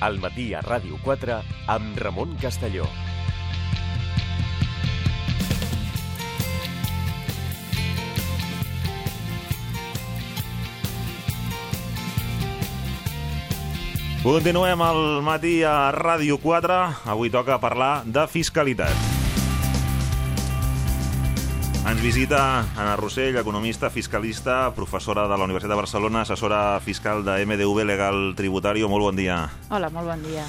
Al matí a Ràdio 4 amb Ramon Castelló. Continuem al matí a Ràdio 4. Avui toca parlar de fiscalitat. Ens visita Anna Rossell, economista, fiscalista, professora de la Universitat de Barcelona, assessora fiscal de MDV Legal Tributario. Molt bon dia. Hola, molt bon dia.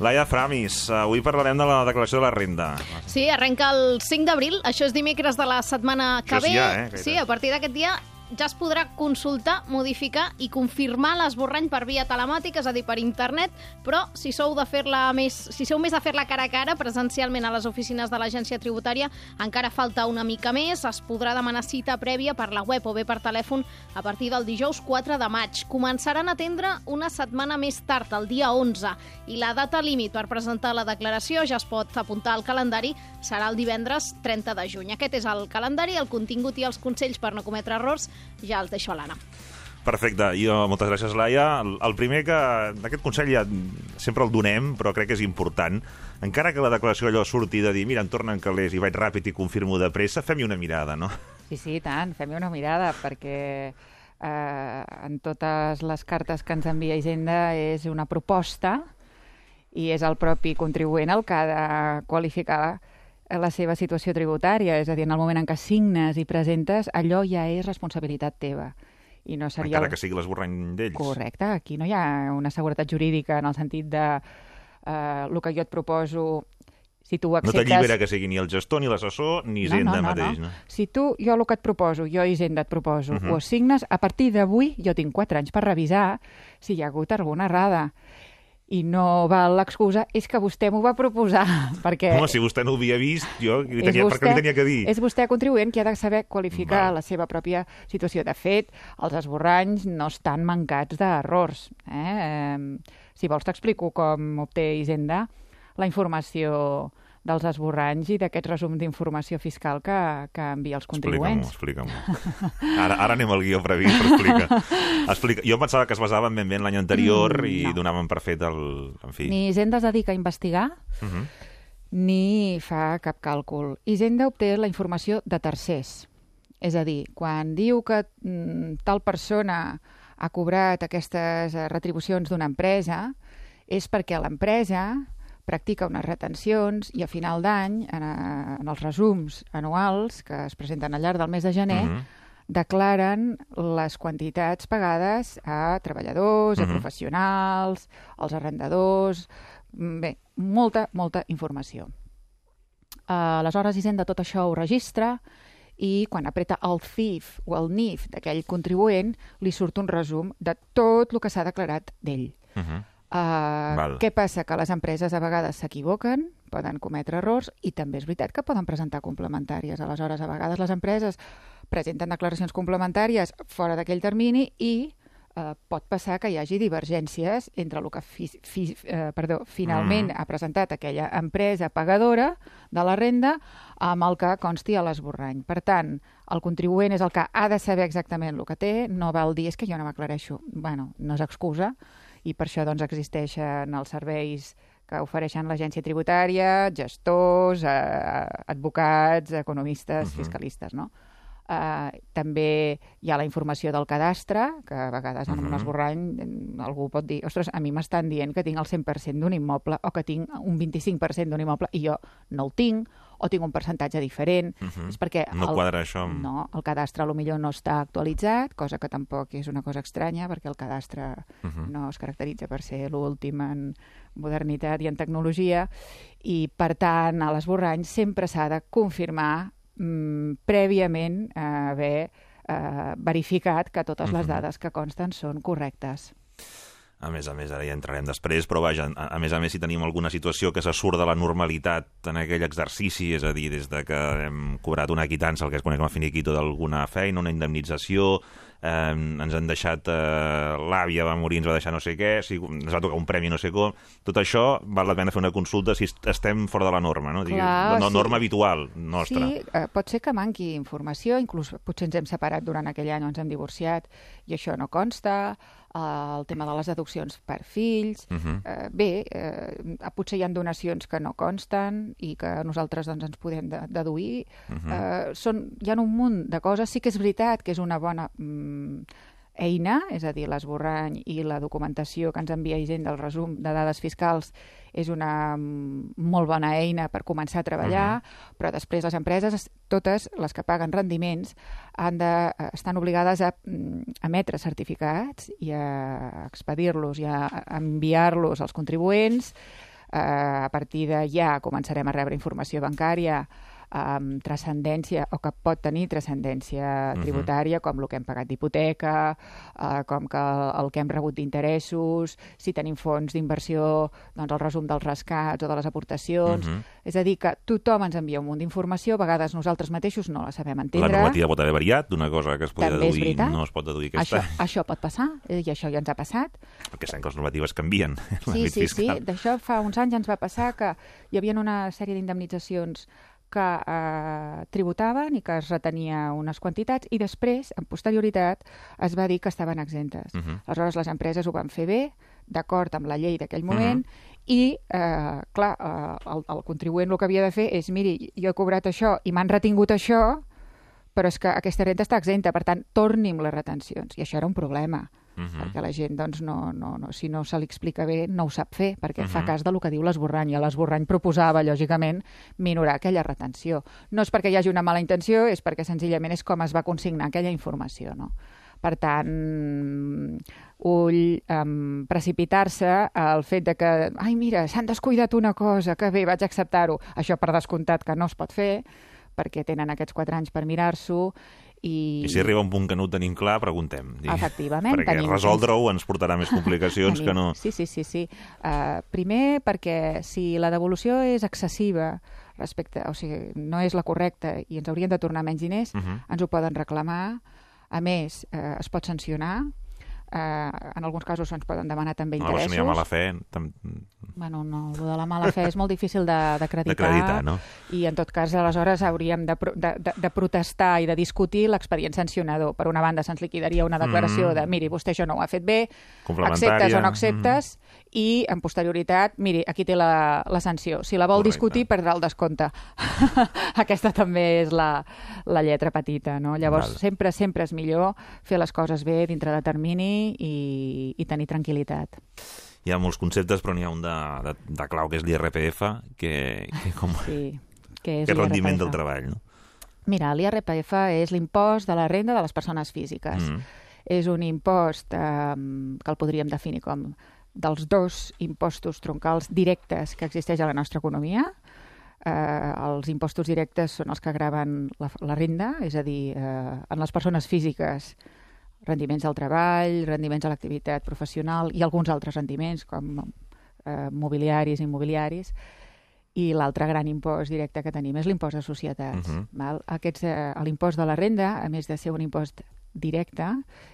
Laia Framis, avui parlarem de la declaració de la renda. Sí, arrenca el 5 d'abril, això és dimecres de la setmana que Això ve. ja, eh, sí, a partir d'aquest dia ja es podrà consultar, modificar i confirmar l'esborrany per via telemàtica, és a dir, per internet, però si sou de fer-la més, si sou més de fer-la cara a cara, presencialment a les oficines de l'agència tributària, encara falta una mica més, es podrà demanar cita prèvia per la web o bé per telèfon a partir del dijous 4 de maig. Començaran a atendre una setmana més tard, el dia 11, i la data límit per presentar la declaració ja es pot apuntar al calendari, serà el divendres 30 de juny. Aquest és el calendari, el contingut i els consells per no cometre errors ja els deixo a l'Anna. Perfecte. Jo, moltes gràcies, Laia. El, el primer que... Aquest consell ja sempre el donem, però crec que és important. Encara que la declaració allò surti de dir mira, em tornen calés i vaig ràpid i confirmo de pressa, fem-hi una mirada, no? Sí, sí, tant, fem-hi una mirada, perquè eh, en totes les cartes que ens envia Hisenda és una proposta i és el propi contribuent el que ha de qualificar la seva situació tributària, és a dir, en el moment en què signes i presentes, allò ja és responsabilitat teva. I no seria... Encara que sigui l'esborrany d'ells. Correcte, aquí no hi ha una seguretat jurídica en el sentit de eh, el que jo et proposo, si tu No acceptes... t'allibera que sigui ni el gestor, ni l'assessor, ni Hisenda mateix, no? Si tu, jo el que et proposo, jo Hisenda et proposo, uh Mhm. -huh. ho signes, a partir d'avui jo tinc 4 anys per revisar si hi ha hagut alguna errada. I no val l'excusa, és que vostè m'ho va proposar, perquè... Home, si vostè no ho havia vist, jo li tenia, per què li tenia que dir? És vostè contribuent qui ha de saber qualificar Val. la seva pròpia situació. De fet, els esborranys no estan mancats d'errors. Eh? Eh, si vols t'explico com obté Hisenda la informació dels esborranys i d'aquest resum d'informació fiscal que, que envia els Explica-m'ho, contribuents. explica-m'ho. Ara, ara anem al guió previst, però explica. explica. Jo pensava que es basaven ben bé en l'any anterior Mm, i no. donaven per fet el... En fi. Ni Hisenda es dedica a investigar, Uh -huh. ni fa cap càlcul. Hisenda obté la informació de tercers. És a dir, quan diu que mm, tal persona ha cobrat aquestes retribucions d'una empresa, és perquè l'empresa practica unes retencions i a final d'any, en, eh, en els resums anuals que es presenten al llarg del mes de gener, Mhm. declaren les quantitats pagades a treballadors, Mhm. a professionals, als arrendadors... Mm, Bé, molta, molta informació. Uh, aleshores, Hisenda tot això ho registra i quan apreta el CIF o el NIF d'aquell contribuent, li surt un resum de tot el que s'ha declarat d'ell. Uh -huh. Uh, Val. què passa? Que les empreses a vegades s'equivoquen, poden cometre errors i també és veritat que poden presentar complementàries. Aleshores, a vegades les empreses presenten declaracions complementàries fora d'aquell termini i eh, pot passar que hi hagi divergències entre el que fi, fi, eh, perdó, finalment Mm. ha presentat aquella empresa pagadora de la renda amb el que consti a l'esborrany. Per tant, el contribuent és el que ha de saber exactament el que té, no val dir és que jo no m'aclareixo. Bueno, no és excusa, i per això doncs, existeixen els serveis que ofereixen l'agència tributària, gestors, eh, advocats, economistes, Mhm. fiscalistes, no? Uh, també hi ha la informació del cadastre, que a vegades en Mhm. un esborrany algú pot dir ostres, a mi m'estan dient que tinc el 100% d'un immoble o que tinc un 25% d'un immoble i jo no el tinc, o tinc un percentatge diferent. Mhm. És perquè No el, quadra això amb... no, el cadastre a lo millor no està actualitzat, cosa que tampoc és una cosa estranya, perquè el cadastre Mhm. no es caracteritza per ser l'últim en modernitat i en tecnologia, i per tant a l'esborrany sempre s'ha de confirmar mm, prèviament eh, haver eh, verificat que totes les Mhm. dades que consten són correctes. A més a més, ara ja entrarem després, però vaja, a, a més a més, si tenim alguna situació que se surt de la normalitat en aquell exercici, és a dir, des de que hem cobrat una quitança, el que es coneix com a finiquito d'alguna feina, una indemnització, eh, ens han deixat, eh, l'àvia va morir, ens va deixar no sé què, si, ens va tocar un premi no sé com, tot això val la pena fer una consulta si estem fora de la norma, no? Digui, Clar, la sí. norma habitual nostra. Sí, eh, pot ser que manqui informació, inclús potser ens hem separat durant aquell any o ens hem divorciat i això no consta, el tema de les deduccions per fills... Uh -huh. eh, bé, eh, potser hi ha donacions que no consten i que nosaltres doncs, ens podem de deduir. Uh -huh. eh, són, hi ha un munt de coses. Sí que és veritat que és una bona mm, eina, és a dir, l'esborrany i la documentació que ens envia Hisenda, el resum de dades fiscals, és una mm, molt bona eina per començar a treballar, uh -huh. però després les empreses, totes les que paguen rendiments, han de, eh, estan obligades a mm, emetre certificats i a expedir-los i a enviar-los als contribuents. Eh, a partir de ja començarem a rebre informació bancària amb transcendència o que pot tenir transcendència Mhm. tributària, com el que hem pagat d'hipoteca, eh, com que el que hem rebut d'interessos, si tenim fons d'inversió, doncs el resum dels rescats o de les aportacions. Mhm. És a dir, que tothom ens envia un munt d'informació, a vegades nosaltres mateixos no la sabem La entendre. normativa pot haver variat, d'una cosa que es podia També deduir no es pot deduir aquest Això, això pot passar, eh, i això ja ens ha passat. perquè sabem que les normatives canvien en Sí, sí, sí. fiscal. D'això fa uns anys ens va passar que hi havia una sèrie d'indemnitzacions que eh, tributaven i que es retenia unes quantitats i després, en posterioritat, es va dir que estaven exemptes. Uh -huh. Aleshores, les empreses ho van fer bé, d'acord amb la llei d'aquell moment, i, eh, clar, eh, el, el contribuent el que havia de fer és, miri, jo he cobrat això i m'han retingut això, però és que aquesta renta està exempta, per tant, torni'm les retencions. I això era un problema Uh -huh. perquè la gent, doncs, no, no, no, si no se li explica bé, no ho sap fer, perquè uh -huh. fa Mhm. cas del que diu l'esborrany. I l'esborrany proposava, lògicament, minorar aquella retenció. No és perquè hi hagi una mala intenció, és perquè senzillament és com es va consignar aquella informació, no? Per tant, ull, um, precipitar-se al fet de que, ai, mira, s'han descuidat una cosa, que bé, vaig acceptar-ho. Això per descomptat que no es pot fer, perquè tenen aquests quatre anys per mirar-s'ho, i... I si arriba un punt que no ho tenim clar, preguntem. Digui. Efectivament, Perquè resoldre-ho ens portarà més complicacions que Tenim- no... Sí, sí, sí. sí. Uh, primer, perquè si la devolució és excessiva respecte, o sigui, no és la correcta i ens haurien de tornar menys diners, Uh -huh. ens ho poden reclamar. A més, eh, es pot sancionar. Eh, en alguns casos ens poden demanar també interessos. si no hi ha mala fe, tam... Bueno, no, el de la mala fe és molt difícil de- d'acreditar. no? I en tot cas, aleshores, hauríem de, de, de, de protestar i de discutir l'expedient sancionador. Per una banda, se'ns liquidaria una declaració Mm. de miri, vostè això no ho ha fet bé, acceptes o no acceptes, i en posterioritat, miri, aquí té la, la sanció. Si la vol Correcte. discutir, perdrà el descompte. Aquesta també és la, la lletra petita, no? Llavors, Val. sempre, sempre és millor fer les coses bé dintre de termini i, i tenir tranquil·litat. Hi ha molts conceptes, però n'hi ha un de, de, de clau, que és l'IRPF, que, que, com, Sí, que és que rendiment del treball, no? Mira, l'IRPF és l'impost de la renda de les persones físiques. Mm. És un impost eh, que el podríem definir com dels dos impostos troncals directes que existeix a la nostra economia. Eh, els impostos directes són els que graven la, la renda, és a dir, eh, en les persones físiques rendiments del treball, rendiments a l'activitat professional i alguns altres rendiments com eh, mobiliaris i immobiliaris i l'altre gran impost directe que tenim és l'impost de societats. Mhm. val? Aquests, eh, L'impost de la renda, a més de ser un impost directe,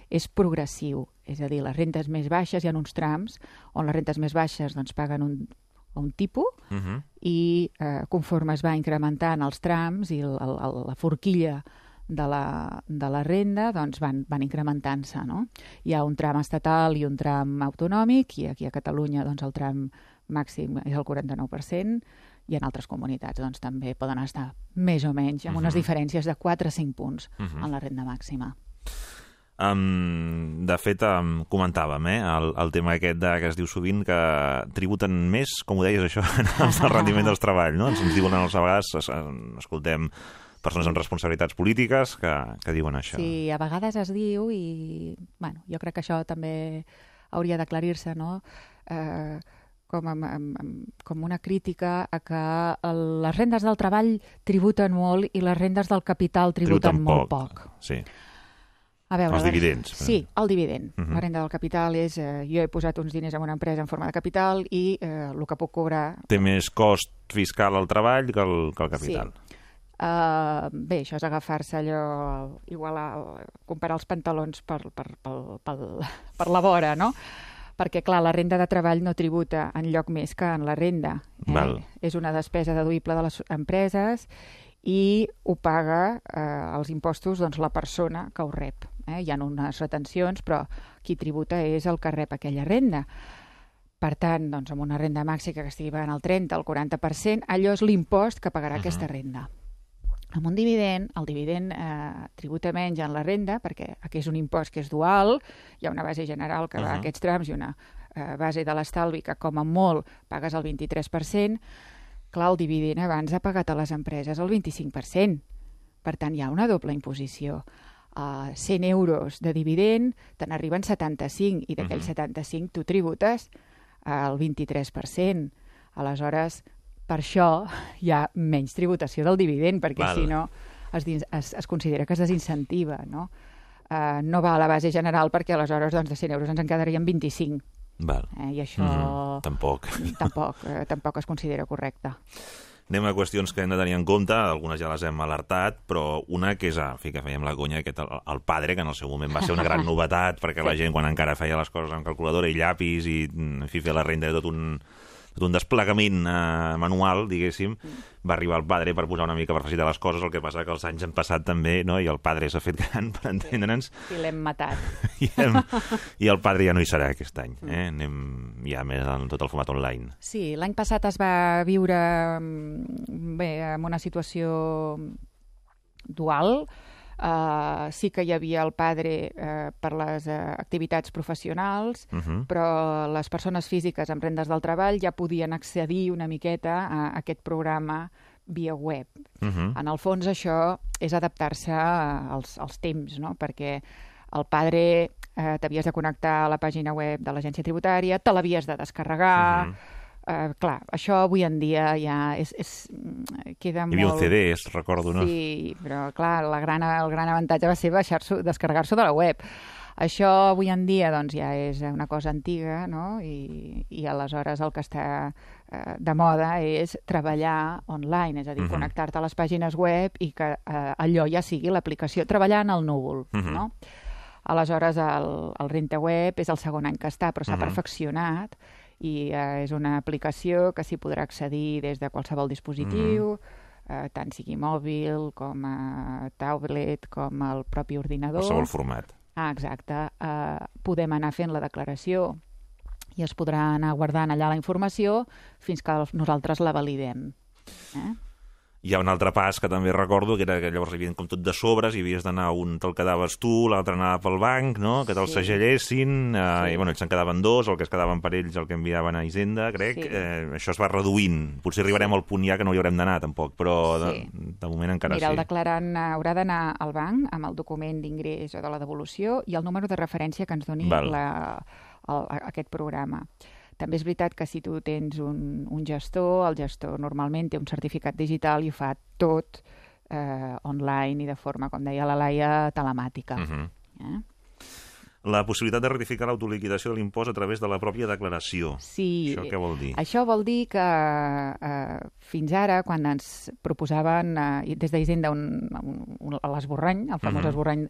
és progressiu. És a dir, les rentes més baixes hi ha uns trams on les rentes més baixes doncs, paguen un, un tipus Uh -huh. i eh, conforme es va incrementant els trams i el, el, el, la forquilla de la, de la renda doncs van, van incrementant-se. No? Hi ha un tram estatal i un tram autonòmic i aquí a Catalunya doncs, el tram màxim és el 49% i en altres comunitats doncs, també poden estar més o menys amb unes Mhm. diferències de 4 a 5 punts Mhm. en la renda màxima. Um, de fet, um, comentàvem eh, el, el tema aquest de, que es diu sovint que tributen més, com ho deies això, en el rendiment dels treball, no? Ens, ens diuen a vegades, es, escoltem persones amb responsabilitats polítiques que, que diuen això. Sí, a vegades es diu i bueno, jo crec que això també hauria d'aclarir-se, no? Eh, com, amb, amb, com una crítica a que el, les rendes del treball tributen molt i les rendes del capital tributen, molt poc. Sí. A veure, Els dividends. Sí, el dividend. Mhm. La renda del capital és... Eh, jo he posat uns diners en una empresa en forma de capital i eh, el que puc cobrar... Té més cost fiscal al treball que el, que el capital. Uh, bé, això és agafar-se allò... Igual a, comparar els pantalons per, per, per, per, per la vora, no? Perquè, clar, la renda de treball no tributa en lloc més que en la renda. Eh? Val. És una despesa deduïble de les empreses i ho paga eh, els impostos doncs, la persona que ho rep. Eh? Hi ha unes retencions, però qui tributa és el que rep aquella renda. Per tant, doncs, amb una renda màxima que estigui pagant el 30, el 40%, allò és l'impost que pagarà uh -huh. aquesta renda. Amb un dividend, el dividend eh, tributa menys en la renda, perquè aquí és un impost que és dual, hi ha una base general que uh -huh. va a aquests trams i una eh, base de l'estalvi que, com a molt, pagues el 23%, clar, el dividend abans ha pagat a les empreses el 25%. Per tant, hi ha una doble imposició. Uh, 100 euros de dividend, te n'arriben 75, i d'aquells Mhm. 75 tu tributes el 23%. Aleshores, per això hi ha menys tributació del dividend, perquè Val. si no es, es, es considera que es desincentiva, no? Uh, no va a la base general perquè aleshores doncs, de 100 euros ens en quedarien 25, Val. eh? i això Mhm, Tampoc. tampoc, eh, tampoc es considera correcte. Anem a qüestions que hem de tenir en compte, algunes ja les hem alertat, però una que és, en fi, que fèiem la conya, aquest, el, el padre, que en el seu moment va ser una gran novetat, perquè la gent, quan encara feia les coses amb calculadora i llapis i, en fi, fer la renda de tot un, tot un desplegament eh, manual, diguéssim, va arribar el padre per posar una mica per facilitar les coses, el que passa que els anys han passat també, no?, i el padre s'ha fet gran, per entendre'ns, I l'hem matat. i, hem, i el padre ja no hi serà aquest any, eh? Anem ja més en tot el format online. Sí, l'any passat es va viure mm, bé, en una situació dual. Uh, sí que hi havia el padre uh, per les uh, activitats professionals, Uh -huh. però les persones físiques amb rendes del treball ja podien accedir una miqueta a aquest programa via web. Uh -huh. En el fons això és adaptar-se als, als temps, no? perquè el padre eh, t'havies de connectar a la pàgina web de l'agència tributària, te l'havies de descarregar... Mhm. Eh, clar, això avui en dia ja és, és, mm, queda Hi havia un molt... CD, es recordo, no? Sí, però clar, la gran, el gran avantatge va ser baixar-s'ho, descarregar-s'ho de la web. Això avui en dia doncs, ja és una cosa antiga, no? I, i aleshores el que està eh, de moda és treballar online, és a dir, Mhm. connectar-te a les pàgines web i que eh, allò ja sigui l'aplicació, treballar en el núvol, Mhm. no? Aleshores, el, el Renta Web és el segon any que està, però s'ha Mhm. perfeccionat i eh, és una aplicació que s'hi podrà accedir des de qualsevol dispositiu, eh, tant sigui mòbil com a tablet, com el propi ordinador. Qualsevol format. Ah, exacte. Eh, podem anar fent la declaració i es podrà anar guardant allà la informació fins que nosaltres la validem. Eh? Hi ha un altre pas que també recordo, que era que llavors hi havia com tot de sobres i havies d'anar, un te'l quedaves tu, l'altre anava pel banc, no? que te'l Sí. segellessin, eh, Sí. i bueno, ells se'n quedaven dos, el que es quedaven per ells el que enviaven a Hisenda, crec. Sí. Eh, això es va reduint. Potser arribarem al punt ja que no hi haurem d'anar, tampoc, però de, Sí. de moment encara Mira, el sí. declarant haurà d'anar al banc amb el document d'ingrés o de la devolució i el número de referència que ens doni Val. la, el, aquest programa. També és veritat que si tu tens un, un gestor, el gestor normalment té un certificat digital i ho fa tot eh, online i de forma, com deia la Laia, telemàtica. Mhm. eh? La possibilitat de ratificar l'autoliquidació de l'impost a través de la pròpia declaració. Sí, Això què vol dir? Això vol dir que eh, fins ara, quan ens proposaven eh, des d'Hisenda un, un, un, l'esborrany, el famós Mhm. esborrany,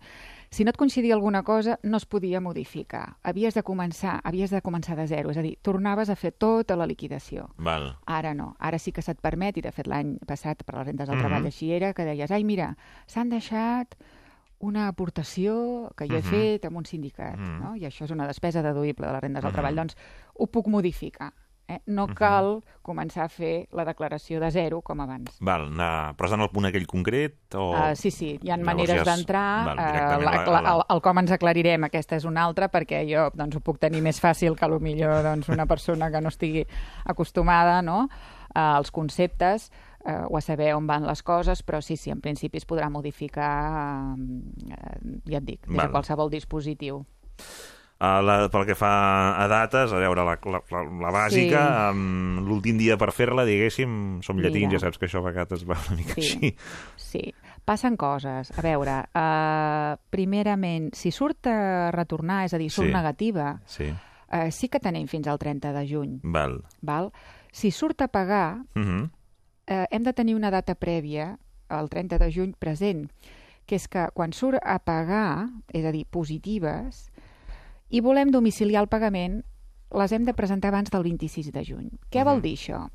si no et coincidia alguna cosa, no es podia modificar. Havies de començar, havies de començar de zero, és a dir, tornaves a fer tota la liquidació. Val. Ara no, ara sí que se't permet, i de fet l'any passat per les rendes del Mhm. treball així era, que deies, ai mira, s'han deixat una aportació que jo he Mhm. fet amb un sindicat, Mhm. no? i això és una despesa deduïble de les rendes del Mhm. treball, doncs ho puc modificar. Eh? No Mhm. cal començar a fer la declaració de zero com abans. Val, anar, d'anar al punt aquell concret? O... Uh, sí, sí, hi ha Llavors maneres ja d'entrar. eh, directament la, el, el com ens aclarirem, aquesta és una altra, perquè jo doncs, ho puc tenir més fàcil que millor doncs, una persona que no estigui acostumada no? als conceptes eh, o a saber on van les coses, però sí, sí, en principi es podrà modificar, eh, ja et dic, des Val. de qualsevol dispositiu. A la, pel que fa a dates, a veure, la, la, la, la bàsica, sí. l'últim dia per fer-la, diguéssim, som llatins, Mira. ja saps que això a vegades va una mica Sí. així. Sí, passen coses. A veure, uh, primerament, si surt a retornar, és a dir, surt Sí. negativa, Sí, uh, sí que tenim fins al 30 de juny. val. Val? Si surt a pagar, Uh -huh. eh, hem de tenir una data prèvia, el 30 de juny present, que és que quan surt a pagar, és a dir, positives, i volem domiciliar el pagament, les hem de presentar abans del 26 de juny. Què vol Mhm. dir això?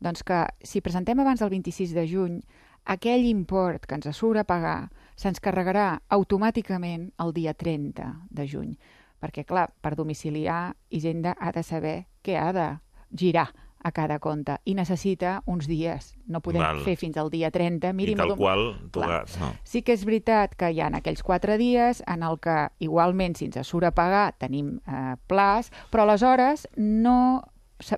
Doncs que si presentem abans del 26 de juny, aquell import que ens surt a pagar se'ns carregarà automàticament el dia 30 de juny. Perquè, clar, per domiciliar, Hisenda ha de saber què ha de girar a cada compte i necessita uns dies. No podem Val. fer fins al dia 30. Miri, I tal qual, ga- no. Sí que és veritat que hi ha aquells quatre dies en el que igualment si ens surt a pagar tenim eh, plaç, però aleshores no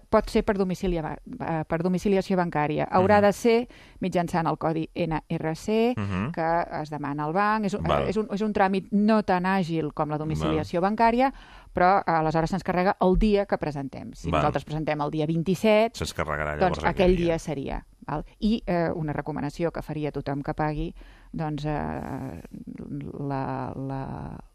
pot ser per, domicilia, eh, per domiciliació bancària. Haurà Mhm. de ser mitjançant el codi NRC, Mhm. que es demana al banc. És un, Val. és, un, és un tràmit no tan àgil com la domiciliació bancària, però aleshores se'ns carrega el dia que presentem. Si Val. nosaltres presentem el dia 27, Se'ns carregarà llavors doncs aquell dia seria. Val? I eh, una recomanació que faria tothom que pagui, doncs eh, la, la,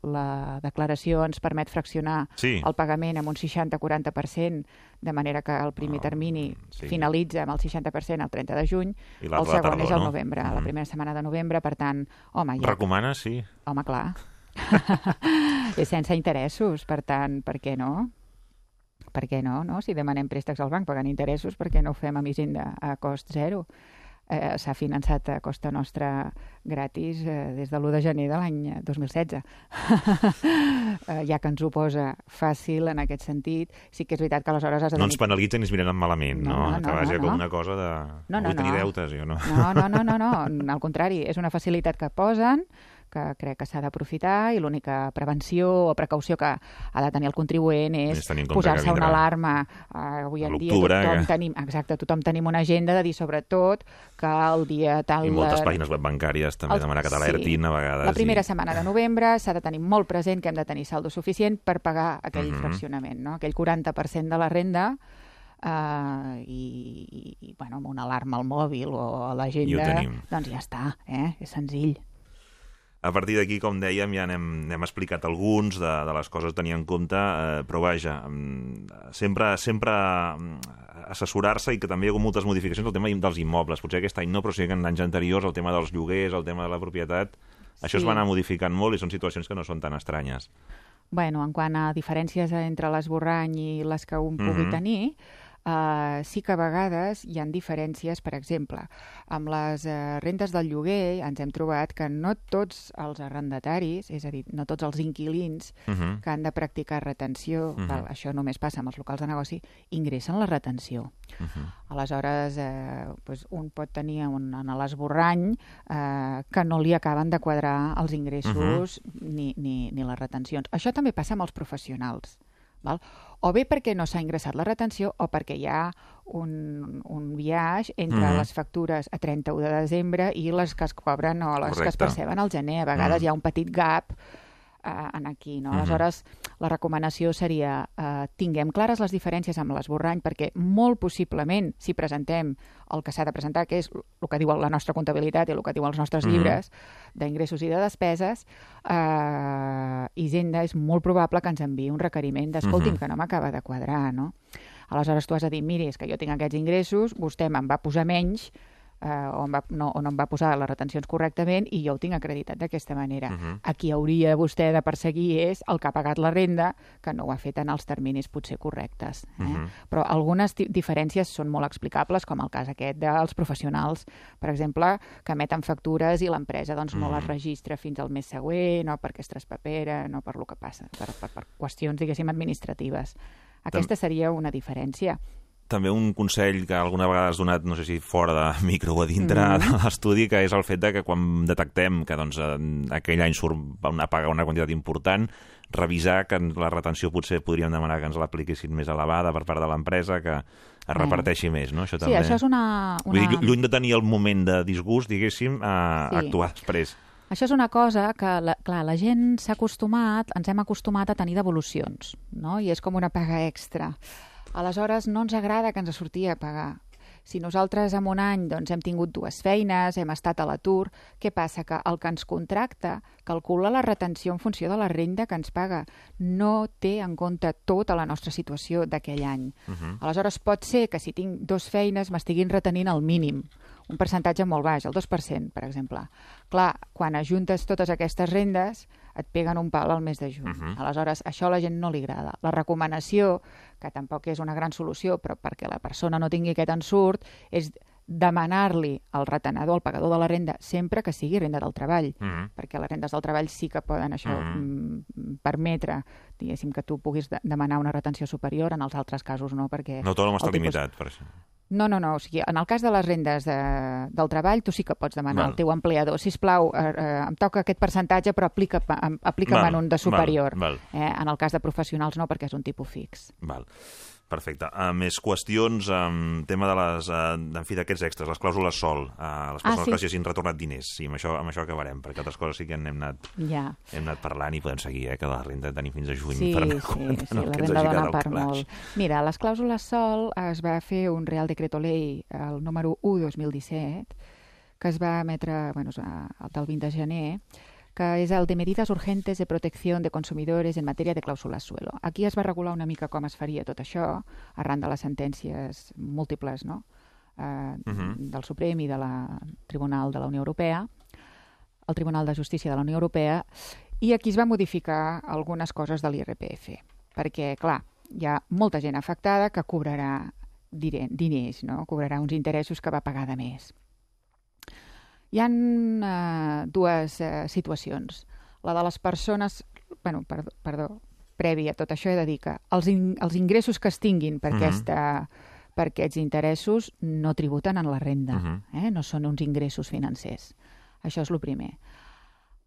la declaració ens permet fraccionar Sí. el pagament amb un 60-40%, de manera que el primer Ah, termini sí. finalitza amb el 60% el 30 de juny, I el a segon tardor, és no? novembre, la Mhm. primera setmana de novembre, per tant, home, ja, Recomana, sí. home, clar, és sense interessos, per tant, per què no? Per què no, no? Si demanem préstecs al banc pagant interessos, per què no ho fem amb Hisenda a cost zero? Eh, S'ha finançat a costa nostra gratis eh, des de l'1 de gener de l'any 2016. eh, ja que ens ho posa fàcil en aquest sentit, sí que és veritat que aleshores has de No tenir ens penalitzen ni es miren malament, no? No, no, que no, vaja no, com no. una cosa de... No, no, Vull tenir no. deutes, jo no. No, no, no, no, no, al contrari, és una facilitat que posen que crec que s'ha d'aprofitar i l'única prevenció o precaució que ha de tenir el contribuent és posar-se una alarma. Uh, avui en dia tothom que- tenim, exacte, tothom tenim una agenda de dir sobretot que el dia tal... I moltes pàgines web bancàries també Els- demanen que sí. t'alertin a vegades. La primera i... setmana de novembre s'ha de tenir molt present que hem de tenir saldo suficient per pagar aquell Mhm. fraccionament, no? aquell 40% de la renda Uh, i, i, i bueno, amb una alarma al mòbil o a l'agenda, doncs ja està, eh? és senzill. A partir d'aquí, com dèiem, ja n'hem n'hem explicat alguns de, de les coses a tenir en compte, eh, però vaja, mm, sempre, sempre mm, assessorar-se i que també hi ha hagut moltes modificacions al tema dels immobles. Potser aquest any no, però sí que en anys anteriors el tema dels lloguers, el tema de la propietat, això Sí. es va anar modificant molt i són situacions que no són tan estranyes. Bueno, en quant a diferències entre l'esborrany i les que un pugui Mhm. tenir, Uh, sí que a vegades hi han diferències, per exemple, amb les uh, rendes del lloguer ens hem trobat que no tots els arrendataris, és a dir, no tots els inquilins Uh -huh. que han de practicar retenció, Mhm. val, això només passa amb els locals de negoci, ingressen la retenció. Uh -huh. Aleshores, eh, doncs un pot tenir un, en l'esborrany eh, que no li acaben de quadrar els ingressos ni, ni, ni les retencions. Això també passa amb els professionals. Val? O bé perquè no s'ha ingressat la retenció o perquè hi ha un, un viatge entre Mhm. les factures a 31 de desembre i les que es cobren o les que es Correcte. perceben al gener. A vegades Mhm. hi ha un petit gap eh, en aquí. No? Mhm. Aleshores, la recomanació seria eh, tinguem clares les diferències amb l'esborrany perquè molt possiblement si presentem el que s'ha de presentar, que és el que diu la nostra comptabilitat i el que diuen els nostres Mhm. llibres d'ingressos i de despeses, eh, Hisenda és molt probable que ens enviï un requeriment d'escolti'm, Mhm. que no m'acaba de quadrar, no? Aleshores tu has de dir, miri, és que jo tinc aquests ingressos, vostè me'n va posar menys, eh, o, em va, no, o no em va posar les retencions correctament i jo ho tinc acreditat d'aquesta manera. Mhm. A qui hauria vostè de perseguir és el que ha pagat la renda, que no ho ha fet en els terminis potser correctes. Eh? Mhm. Però algunes diferències són molt explicables, com el cas aquest dels professionals, per exemple, que emeten factures i l'empresa doncs, no Mhm. les registra fins al mes següent, o perquè es traspapera, no per lo que passa, per, per, per qüestions, diguéssim, administratives. Aquesta seria una diferència. També un consell que alguna vegada has donat, no sé si fora de micro o a dintre Mhm. de l'estudi, que és el fet de que quan detectem que doncs, aquell any surt una paga una quantitat important, revisar que la retenció potser podríem demanar que ens l'apliquessin més elevada per part de l'empresa, que es reparteixi més, no? Això Sí, també... això és una... Vull una... dir, lluny de tenir el moment de disgust, diguéssim, a Sí. actuar després. Això és una cosa que, la, clar, la gent s'ha acostumat, ens hem acostumat a tenir devolucions, no? I és com una paga extra. Aleshores, no ens agrada que ens surti a pagar. Si nosaltres en un any doncs, hem tingut dues feines, hem estat a l'atur, què passa? Que el que ens contracta calcula la retenció en funció de la renda que ens paga. No té en compte tota la nostra situació d'aquell any. Uh -huh. Aleshores, pot ser que si tinc dos feines m'estiguin retenint el mínim, un percentatge molt baix, el 2%, per exemple. Clar, quan ajuntes totes aquestes rendes, et peguen un pal al mes de juny. Uh -huh. Aleshores, això a la gent no li agrada. La recomanació, que tampoc és una gran solució, però perquè la persona no tingui aquest ensurt, és demanar-li al retenedor, al pagador de la renda, sempre que sigui renda del treball, uh -huh. perquè les rendes del treball sí que poden això uh -huh. permetre, diguéssim, que tu puguis de demanar una retenció superior, en els altres casos no, perquè... No tothom està tipus... limitat, per això. No, no, no. O sigui, en el cas de les rendes de, del treball, tu sí que pots demanar val. al teu empleador, si plau, eh, eh, em toca aquest percentatge, però aplica, aplica'm en un de superior. Val, val. Eh, en el cas de professionals no, perquè és un tipus fix. Val. Perfecte. Uh, més qüestions, um, tema de les, uh, en fi, d'aquests extras, les clàusules sol, uh, les persones ah, sí. que hagin retornat diners. Sí, amb això, amb això acabarem, perquè altres coses sí que hem anat, ja. hem anat parlant i podem seguir, eh, que la renda tenim fins a juny sí, per anar sí, sí, sí, la renda dona per molt. Mira, les clàusules sol es va fer un Real Decreto Ley, el número 1 2017, que es va emetre, bueno, el del 20 de gener, que és el de medidas urgentes de protecció de consumidores en matèria de clàusules suelo. Aquí es va regular una mica com es faria tot això, arran de les sentències múltiples no? eh, uh -huh. del Suprem i de la Tribunal de la Unió Europea, el Tribunal de Justícia de la Unió Europea, i aquí es va modificar algunes coses de l'IRPF, perquè, clar, hi ha molta gent afectada que cobrarà diners, no? cobrarà uns interessos que va pagar de més. Hi han eh, dues eh, situacions. La de les persones... bueno, perdó, perdó, previ a tot això he de dir que els, in, els ingressos que es tinguin per, mm -hmm. aquesta, per aquests interessos no tributen en la renda, mm -hmm. eh? no són uns ingressos financers. Això és el primer.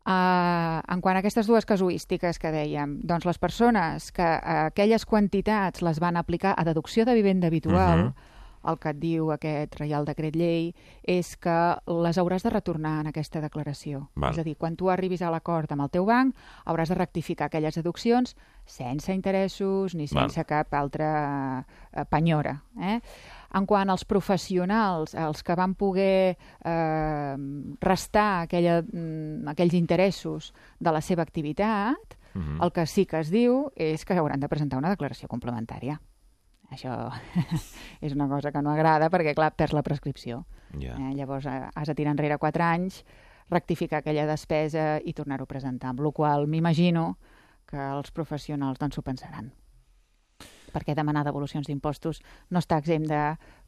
Uh, en quant a aquestes dues casuístiques que dèiem, doncs les persones que uh, aquelles quantitats les van aplicar a deducció de vivenda habitual, uh mhm. -huh el que et diu aquest Reial Decret Llei és que les hauràs de retornar en aquesta declaració. Val. És a dir, quan tu arribis a l'acord amb el teu banc, hauràs de rectificar aquelles deduccions sense interessos ni sense Val. cap altra eh, penyora. Eh? En quant als professionals, els que van poder eh, restar aquella, mm, aquells interessos de la seva activitat, uh mhm. -huh. el que sí que es diu és que hauran de presentar una declaració complementària. Això és una cosa que no agrada perquè, clar, perds la prescripció. Yeah. Eh, llavors eh, has de tirar enrere 4 anys, rectificar aquella despesa i tornar-ho a presentar, amb la qual m'imagino que els professionals doncs s'ho pensaran perquè demanar devolucions d'impostos no està exempt de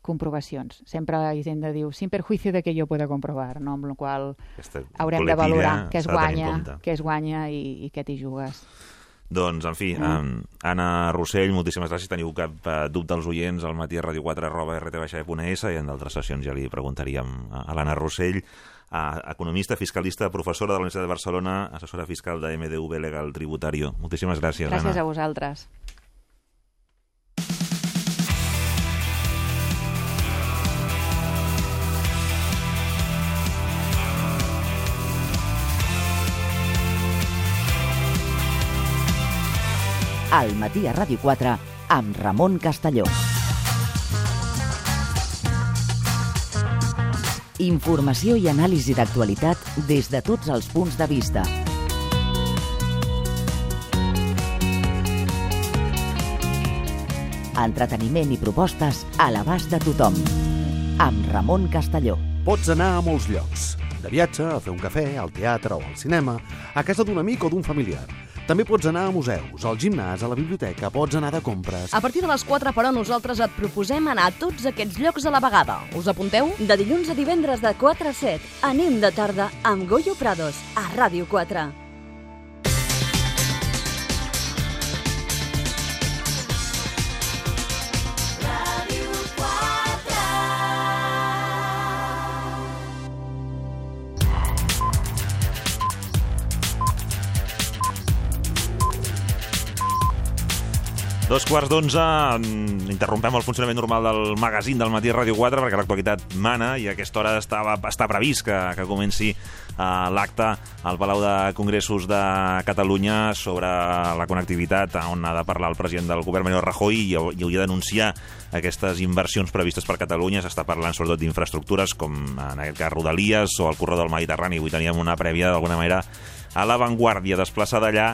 comprovacions. Sempre la Hisenda diu, sin perjuicio de que jo pueda comprovar, no? amb la qual haurem de valorar què es guanya, què es guanya i, i què t'hi jugues. Doncs, en fi, mm. um, Anna Rossell, moltíssimes gràcies. Teniu cap uh, dubte als oients al matí a radio4 arroba rt.es i en d'altres sessions ja li preguntaríem a l'Anna Rossell, uh, economista, fiscalista, professora de la Universitat de Barcelona, assessora fiscal de MDV Legal Tributario. Moltíssimes gràcies, Gràcies Anna. a vosaltres. Al matí a Ràdio 4 amb Ramon Castelló. Informació i anàlisi d'actualitat des de tots els punts de vista. Entreteniment i propostes a l'abast de tothom. Amb Ramon Castelló. Pots anar a molts llocs. De viatge, a fer un cafè, al teatre o al cinema, a casa d'un amic o d'un familiar també pots anar a museus, al gimnàs, a la biblioteca, pots anar de compres... A partir de les 4, però, nosaltres et proposem anar a tots aquests llocs a la vegada. Us apunteu? De dilluns a divendres de 4 a 7. Anem de tarda amb Goyo Prados, a Ràdio 4. Dos quarts d'onze, mm, interrompem el funcionament normal del magazín del matí Ràdio 4 perquè l'actualitat mana i a aquesta hora estava, està previst que, que comenci uh, l'acte al Palau de Congressos de Catalunya sobre la connectivitat on ha de parlar el president del govern, Manuel Rajoy, i, i hauria d'anunciar aquestes inversions previstes per Catalunya. S'està parlant sobretot d'infraestructures com en aquest cas Rodalies o el corredor del Mediterrani. Avui teníem una prèvia d'alguna manera a l'avantguàrdia desplaçada allà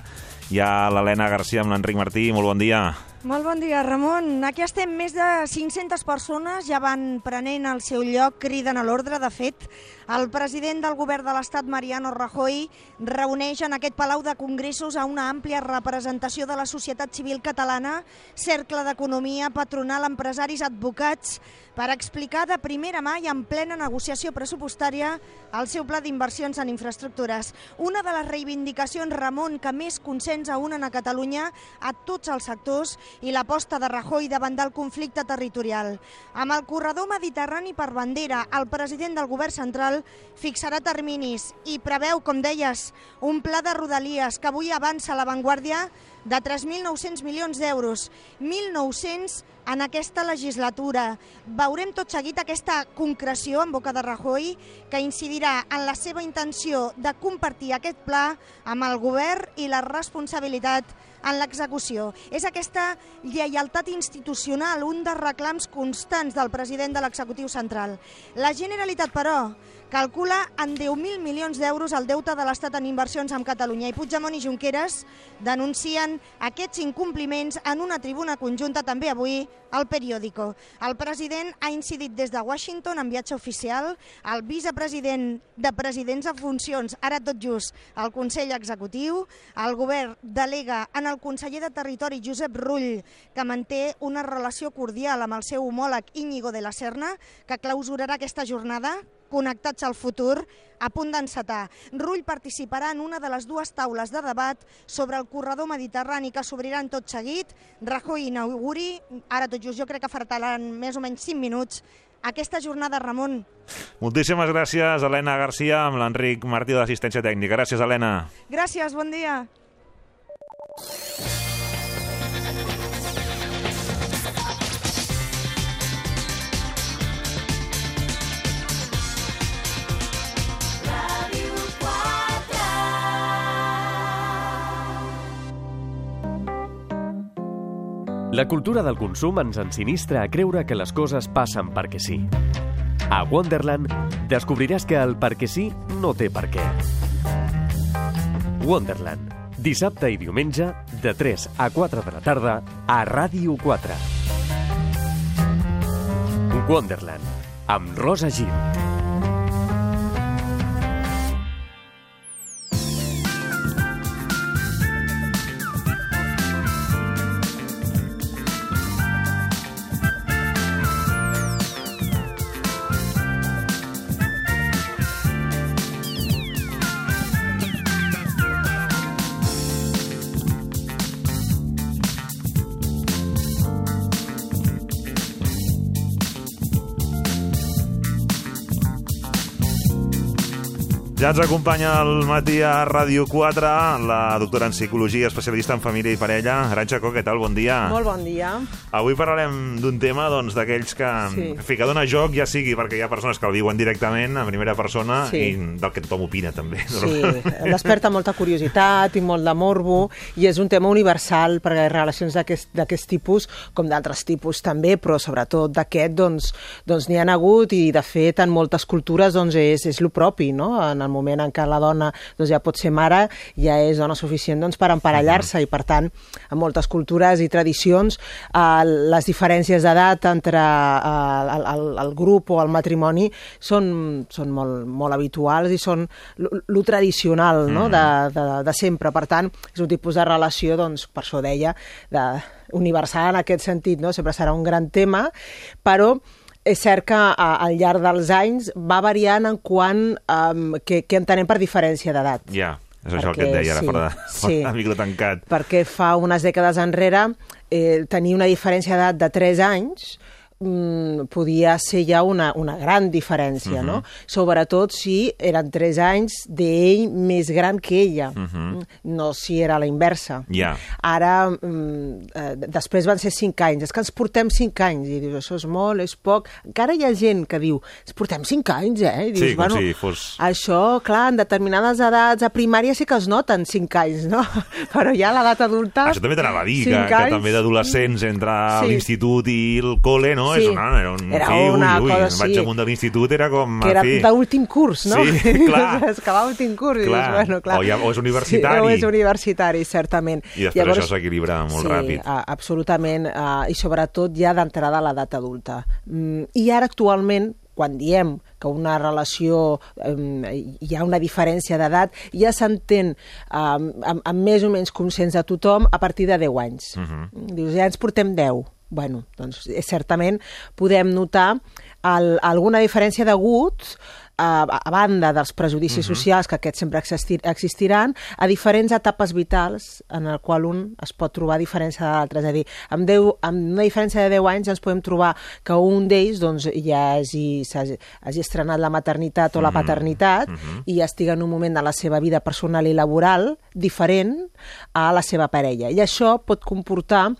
hi ha l'Helena Garcia amb l'Enric Martí. Molt bon dia. Molt bon dia, Ramon. Aquí estem, més de 500 persones ja van prenent el seu lloc, criden a l'ordre. De fet, el president del govern de l'Estat, Mariano Rajoy, reuneix en aquest Palau de Congressos a una àmplia representació de la societat civil catalana, cercle d'economia, patronal, empresaris, advocats, per explicar de primera mà i en plena negociació pressupostària el seu pla d'inversions en infraestructures. Una de les reivindicacions, Ramon, que més consens unen a Catalunya a tots els sectors i l'aposta de Rajoy davant del conflicte territorial. Amb el corredor mediterrani per bandera, el president del govern central fixarà terminis i preveu, com deies, un pla de rodalies que avui avança l'avantguàrdia de 3.900 milions d'euros. 1.900 en aquesta legislatura. Veurem tot seguit aquesta concreció en boca de Rajoy que incidirà en la seva intenció de compartir aquest pla amb el govern i la responsabilitat en l'execució. És aquesta lleialtat institucional, un dels reclams constants del president de l'executiu central. La Generalitat, però, calcula en 10.000 milions d'euros el deute de l'Estat en inversions amb Catalunya i Puigdemont i Junqueras denuncien aquests incompliments en una tribuna conjunta també avui al periòdico. El president ha incidit des de Washington en viatge oficial, el vicepresident de presidents a funcions, ara tot just el Consell Executiu, el govern delega en el conseller de Territori Josep Rull, que manté una relació cordial amb el seu homòleg Íñigo de la Serna, que clausurarà aquesta jornada connectats al futur, a punt d'encetar. Rull participarà en una de les dues taules de debat sobre el corredor mediterrani que s'obriran tot seguit. Rajoy inauguri, ara tot just jo crec que fartaran més o menys 5 minuts, aquesta jornada, Ramon. Moltíssimes gràcies, Helena Garcia, amb l'Enric Martí de l'Assistència Tècnica. Gràcies, Helena. Gràcies, bon dia. La cultura del consum ens ensinistra a creure que les coses passen perquè sí. A Wonderland descobriràs que el perquè sí no té per què. Wonderland, dissabte i diumenge, de 3 a 4 de la tarda, a Ràdio 4. Wonderland, amb Rosa Gil. Ja ens acompanya al matí a Ràdio 4 la doctora en Psicologia, especialista en família i parella. Aranxa Co, què tal? Bon dia. Molt bon dia. Avui parlarem d'un tema doncs, d'aquells que, Sí. en fi, que dona joc, ja sigui perquè hi ha persones que el viuen directament, en primera persona, Sí. i del que tothom opina, també. Sí, desperta molta curiositat i molt de morbo i és un tema universal perquè relacions d'aquest tipus, com d'altres tipus també, però sobretot d'aquest, doncs doncs n'hi han hagut i de fet en moltes cultures doncs és, és lo propi, no? En el moment en què la dona doncs, ja pot ser mare, ja és dona suficient doncs, per emparellar-se i per tant en moltes cultures i tradicions eh, les diferències d'edat entre eh, el, el, el grup o el matrimoni són, són molt, molt habituals i són lo, tradicional no? de, de, de sempre. Per tant, és un tipus de relació, doncs, per això deia, de, universal en aquest sentit, no? sempre serà un gran tema, però és cert que a, al llarg dels anys va variant en quant um, que, que entenem per diferència d'edat. Ja, és això el que Perquè et deia ara, sí, fora, de, fora sí. de micro tancat. Perquè fa unes dècades enrere eh, tenir una diferència d'edat de 3 anys mm, podia ser ja una, una gran diferència, no? Sobretot si eren 3 anys d'ell més gran que ella. No si era la inversa. Ja. Ara, mm, eh, després van ser 5 anys. És que ens portem 5 anys. I dius, això és molt, és poc. Encara hi ha gent que diu, ens portem 5 anys, eh? I dius, Sí, com si fos- Això, clar, en determinades edats, a primària sí que es noten 5 anys, no? Però ja a l'edat adulta... Això també t'anava a dir, que, cinc que anys, també d'adolescents entre Sí. l'institut i el col·le, no? Sí. És una, era un Era fi, una ui, ui, cosa, vaig sí. amunt de l'institut, era com... que era d'últim curs, no? Sí, clar. és que va últim curs. I Clar. dius, bueno, clar. O ja- o és universitari. Sí, o és universitari, certament. I després això s'equilibra molt sí, ràpid. a- absolutament, uh, i sobretot ja d'entrada a l'edat adulta. Mm, I ara actualment, quan diem que una relació um, hi ha una diferència d'edat, ja s'entén um, amb, amb més o menys consens de tothom a partir de 10 anys. Uh Mhm. -huh. Dius, ja ens portem 10. Bueno, doncs eh, certament podem notar el, alguna diferència degut a, a banda dels prejudicis uh -huh. socials, que aquests sempre existir, existiran, a diferents etapes vitals en el qual un es pot trobar a diferència de l'altre. És a dir, amb, 10, amb una diferència de 10 anys ens podem trobar que un d'ells doncs, ja hagi, s'hagi- hagi estrenat la maternitat o la paternitat uh -huh. i estigui en un moment de la seva vida personal i laboral diferent a la seva parella. I això pot comportar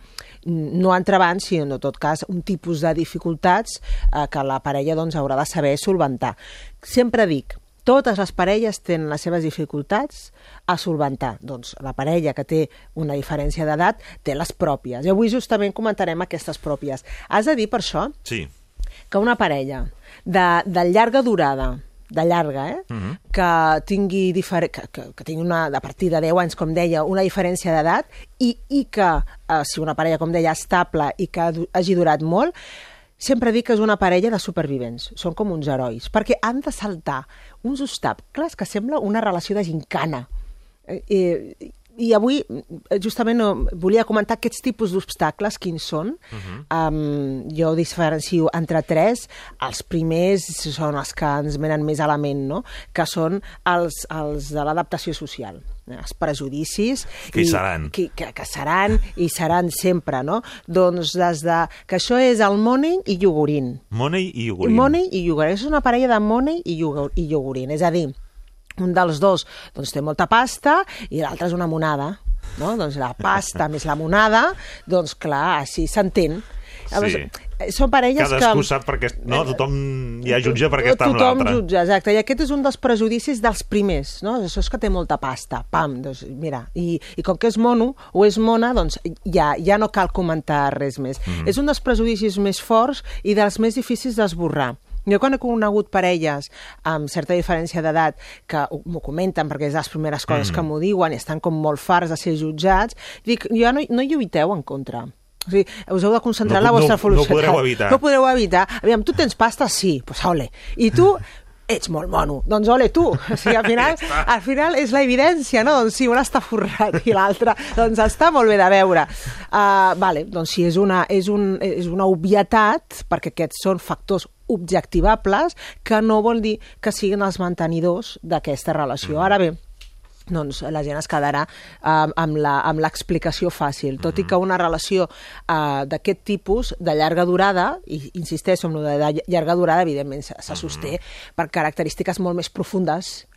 no entrebancs, sinó en tot cas un tipus de dificultats eh, que la parella doncs, haurà de saber solventar. Sempre dic, totes les parelles tenen les seves dificultats a solventar. Doncs la parella que té una diferència d'edat té les pròpies. I avui justament comentarem aquestes pròpies. Has de dir per això Sí. que una parella de, de llarga durada, de llarga, eh? que tingui, difer que, que, que tingui una, a partir de 10 anys, com deia, una diferència d'edat i, i que, eh, si una parella, com deia, estable i que hagi durat molt, sempre dic que és una parella de supervivents, són com uns herois, perquè han de saltar uns obstacles que sembla una relació de gincana. Eh, eh, i avui, eh, justament, no, volia comentar aquests tipus d'obstacles, quins són. Uh -huh. um, jo diferencio entre tres. Els primers són els que ens venen més a la ment, no? que són els, els de l'adaptació social els prejudicis Que hi i- seran. que, que, que seran i seran sempre, no? Doncs des de... que això és el money i iogurint. Money i iogurint. Money i iogurint. És una parella de money i, iogurint, i iogurint. És a dir, un dels dos doncs, té molta pasta i l'altre és una monada. No? Doncs la pasta més la monada, doncs clar, així s'entén. Eh, Són parelles Cadascú que... sap perquè... No, tothom ja jutja perquè està amb Tothom l'altre. jutja, exacte. I aquest és un dels prejudicis dels primers, no? Això és que té molta pasta. Pam, doncs mira. I, i com que és mono o és mona, doncs ja, ja no cal comentar res més. Mm. És un dels prejudicis més forts i dels més difícils d'esborrar. Jo quan he conegut parelles amb certa diferència d'edat que ho- m'ho comenten perquè és de les primeres coses Mm. que m'ho diuen i estan com molt farts de ser jutjats, dic, ja no, no lluiteu en contra. O sigui, us heu de concentrar No en la vostra no- no felicitat. podreu evitar. No podreu evitar. Aviam, tu tens pasta? Sí, pues ole. I tu ets molt mono. Doncs ole tu. O sigui, al final, al final és la evidència, no? Doncs sí, un està forrat i l'altre doncs està molt bé de veure. Uh, vale, doncs sí, és una, és, un, és una obvietat, perquè aquests són factors objectivables, que no vol dir que siguin els mantenidors d'aquesta relació. Ara bé, doncs la gent es quedarà um, amb l'explicació fàcil, tot i que una relació uh, d'aquest tipus, de llarga durada, i insisteixo en lo de, de llarga durada, evidentment se, se sosté per característiques molt més profundes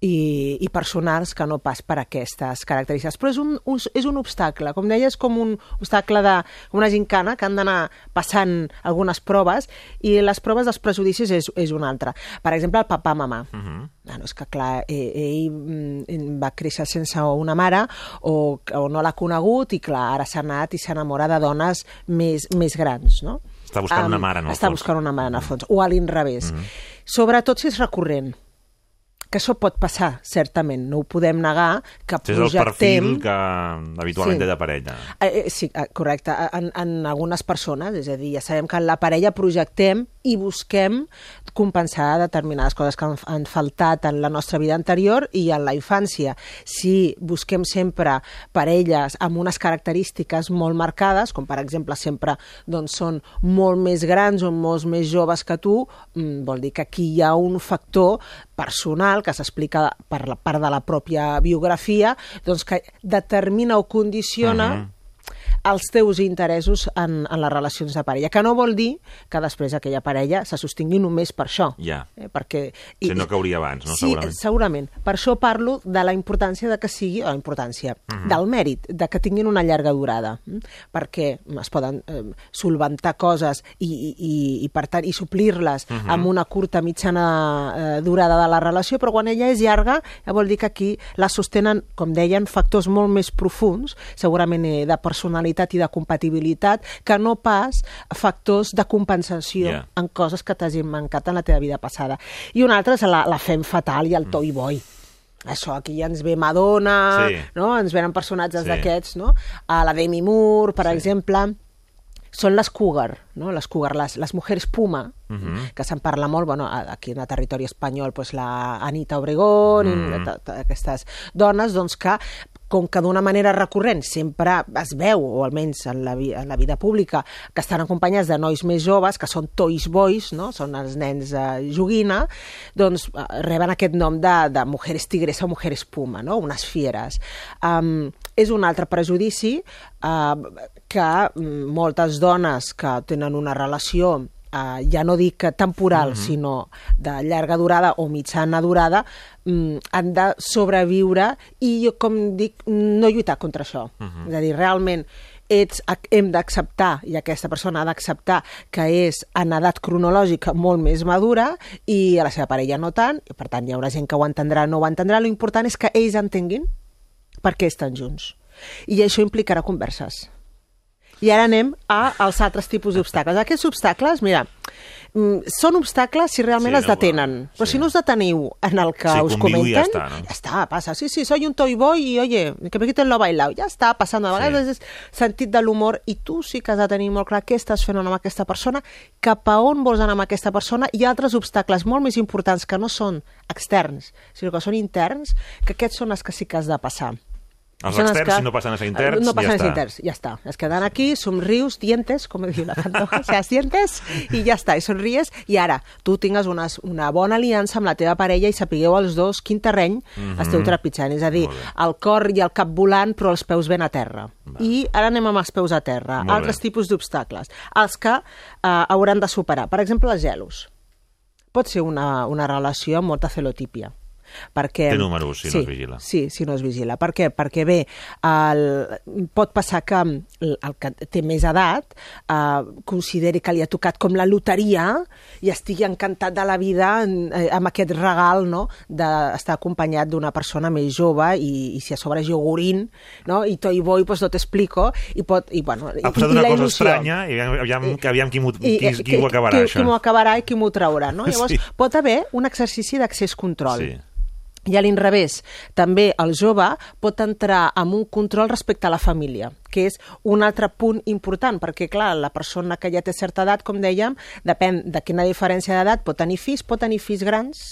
i, i personals que no pas per aquestes característiques. Però és un, un, és un obstacle, com deia, és com un obstacle de una gincana que han d'anar passant algunes proves i les proves dels prejudicis és, és una altra. Per exemple, el papà-mamà. Uh -huh. Bueno, és que, clar, eh, ell mm, va créixer sense una mare o, o no l'ha conegut i, clar, ara s'ha anat i s'enamora de dones més, més grans, no? Està buscant una mare, en el Està fons. buscant una mare, en el fons. O a l'inrevés. Mm -hmm. Sobretot si és recurrent que això pot passar, certament, no ho podem negar, que És el perfil projectem... que habitualment Sí. té de parella. Eh, eh, sí, eh, correcte. En, en algunes persones, és a dir, ja sabem que en la parella projectem i busquem compensar determinades coses que han, han faltat en la nostra vida anterior i en la infància. Si busquem sempre parelles amb unes característiques molt marcades, com per exemple sempre doncs, són molt més grans o molt més joves que tu, mm, vol dir que aquí hi ha un factor personal que s'explica per la part de la pròpia biografia, doncs que determina o condiciona Mhm. Els teus interessos en, en les relacions de parella, que no vol dir que després aquella parella se sostingui només per això. Ja. Eh, perquè... Si no cauria abans, no? Sí, Segurament. segurament. Per això parlo de la importància de que sigui, o la importància, Mhm. del mèrit, de que tinguin una llarga durada, mm? perquè es poden eh, solventar coses i, i, i, i per tant, i suplir-les Mhm. amb una curta mitjana eh, durada de la relació, però quan ella és llarga, ja vol dir que aquí la sostenen, com deien, factors molt més profuns, segurament eh, de personalitat i de compatibilitat, que no pas factors de compensació Ja. en coses que t'hagin mancat en la teva vida passada. I una altra és la, la fem fatal i el toy boy. Això, aquí ja ens ve Madonna, Sí. no? ens venen personatges Sí. d'aquests, no? A la Demi Moore, per Sí. exemple, són les cougar, no? les cougar, les, les mujeres puma, Mhm. que se'n parla molt, bueno, aquí en el territori espanyol, pues, la Anita Obregón, Mhm. i ta- ta- aquestes dones, doncs que com que d'una manera recurrent sempre es veu, o almenys en la, vi en la vida pública, que estan acompanyats de nois més joves, que són toys boys, no? són els nens eh, joguina, doncs eh, reben aquest nom de, de mujeres tigresa o mujeres puma, no? unes fieres. Um, és un altre prejudici uh, que mm, moltes dones que tenen una relació uh, ja no dic temporal, mm -hmm. sinó de llarga durada o mitjana durada, mm, han de sobreviure i jo, com dic, no lluitar contra això. Mm -hmm. És a dir, realment ets, hem d'acceptar, i aquesta persona ha d'acceptar que és en edat cronològica molt més madura i a la seva parella no tant, i per tant hi haurà gent que ho entendrà no ho entendrà, l'important és que ells entenguin per què estan junts. I això implicarà converses. I ara anem a, als altres tipus d'obstacles. Aquests obstacles, mira, mm, són obstacles si realment Sí, sí, es no, detenen. Però sí. si no us deteniu en el que Sí, us i ja comenten, està, no? ja està, passa. Sí, sí, soy un toy boy i, oye, que me quiten lo bailao. Ja està passant. A vegades és sentit de l'humor i tu sí que has de tenir molt clar què estàs fent amb aquesta persona, cap a on vols anar amb aquesta persona i altres obstacles molt més importants que no són externs, sinó que són interns, que aquests són els que sí que has de passar. Els Són externs, si no passen a ser interns, no passen ja a ser interns, ja està. Es queden aquí, somrius, dientes, com diu la Pantoja, o sigui, dientes, i ja està, i somries, i ara tu tingues una, una bona aliança amb la teva parella i sapigueu els dos quin terreny Mhm. esteu trepitjant, és a dir, el cor i el cap volant, però els peus ben a terra. I ara anem amb els peus a terra. Molt Altres bé. tipus d'obstacles, els que eh, hauran de superar. Per exemple, els gelos. Pot ser una, una relació amb molta celotípia perquè... Té números, si no es vigila. Sí, si no es vigila. Per què? Perquè bé, el, pot passar que el, que té més edat eh, consideri que li ha tocat com la loteria i estigui encantat de la vida eh, amb aquest regal no? d'estar acompanyat d'una persona més jove i, i si a sobre és iogurint no? i Toy Boy, pues no t'explico i pot... I, bueno, i, Ha passat i una la cosa il·lusió. estranya i aviam, aviam, aviam qui, m'ho- I, qui, eh, qui, ho acabarà, qui, això. Qui m'ho acabarà i qui m'ho traurà, no? Llavors, Sí. pot haver un exercici d'accés control. Sí. I a l'inrevés, també el jove pot entrar en un control respecte a la família, que és un altre punt important, perquè, clar, la persona que ja té certa edat, com dèiem, depèn de quina diferència d'edat, pot tenir fills, pot tenir fills grans,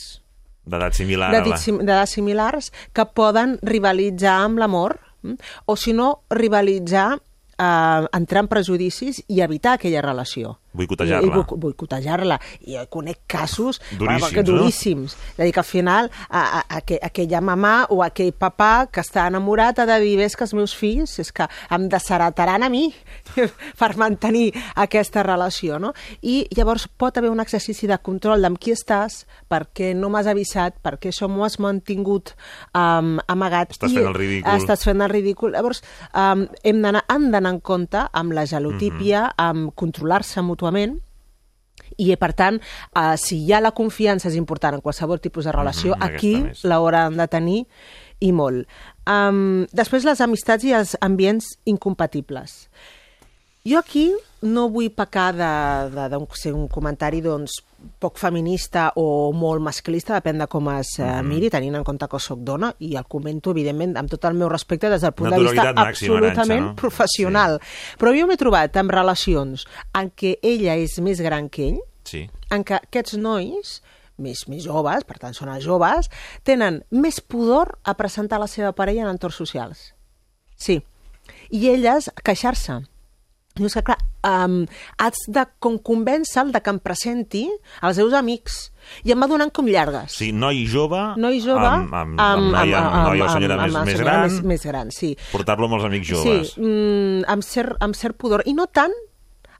D'edat similar d'edats similars, que poden rivalitzar amb l'amor, mm? o si no, rivalitzar eh, entrar en prejudicis i evitar aquella relació. Boicotejar-la. I, i boic- boicotejar-la. I conec casos Duríssims, que, no? duríssims. És a dir, que al final a, a, a, aqu- aquella mamà o aquell papà que està enamorat ha de dir, ves que els meus fills és que em desheretaran a mi per mantenir aquesta relació, no? I llavors pot haver un exercici de control d'amb qui estàs, perquè no m'has avisat, perquè això m'ho has mantingut um, amagat. Estàs fent el ridícul. Estàs fent el ridícul. Llavors, um, hem d'anar han d'anar en compte amb la gelotípia, Mhm. amb controlar-se mútuament, i per tant, eh, si hi ha la confiança és important en qualsevol tipus de relació, Mhm, aquesta aquí l'hauran de tenir i molt. Um, després les amistats i els ambients incompatibles. Jo aquí no vull pecar de, de, de ser un comentari doncs, poc feminista o molt masclista, depèn de com es uh, Mhm. miri, tenint en compte que sóc dona, i el comento, evidentment, amb tot el meu respecte des del punt de vista màxima, absolutament no? professional. Però jo m'he trobat amb relacions en què ella és més gran que ell, Sí. en què aquests nois més, més joves, per tant són els joves, tenen més pudor a presentar la seva parella en entorns socials. Sí. I elles queixar-se. Dius que, clar, um, has de com convèncer-lo de que em presenti als seus amics i em va donant com llargues. Sí, noi jove, Noi jove amb, amb, amb, noia, amb, noia o senyora amb- més, amb més senyora gran, Més, més gran, sí. portar-lo amb els amics joves. Sí, mm, amb, cert, amb cert pudor. I no tant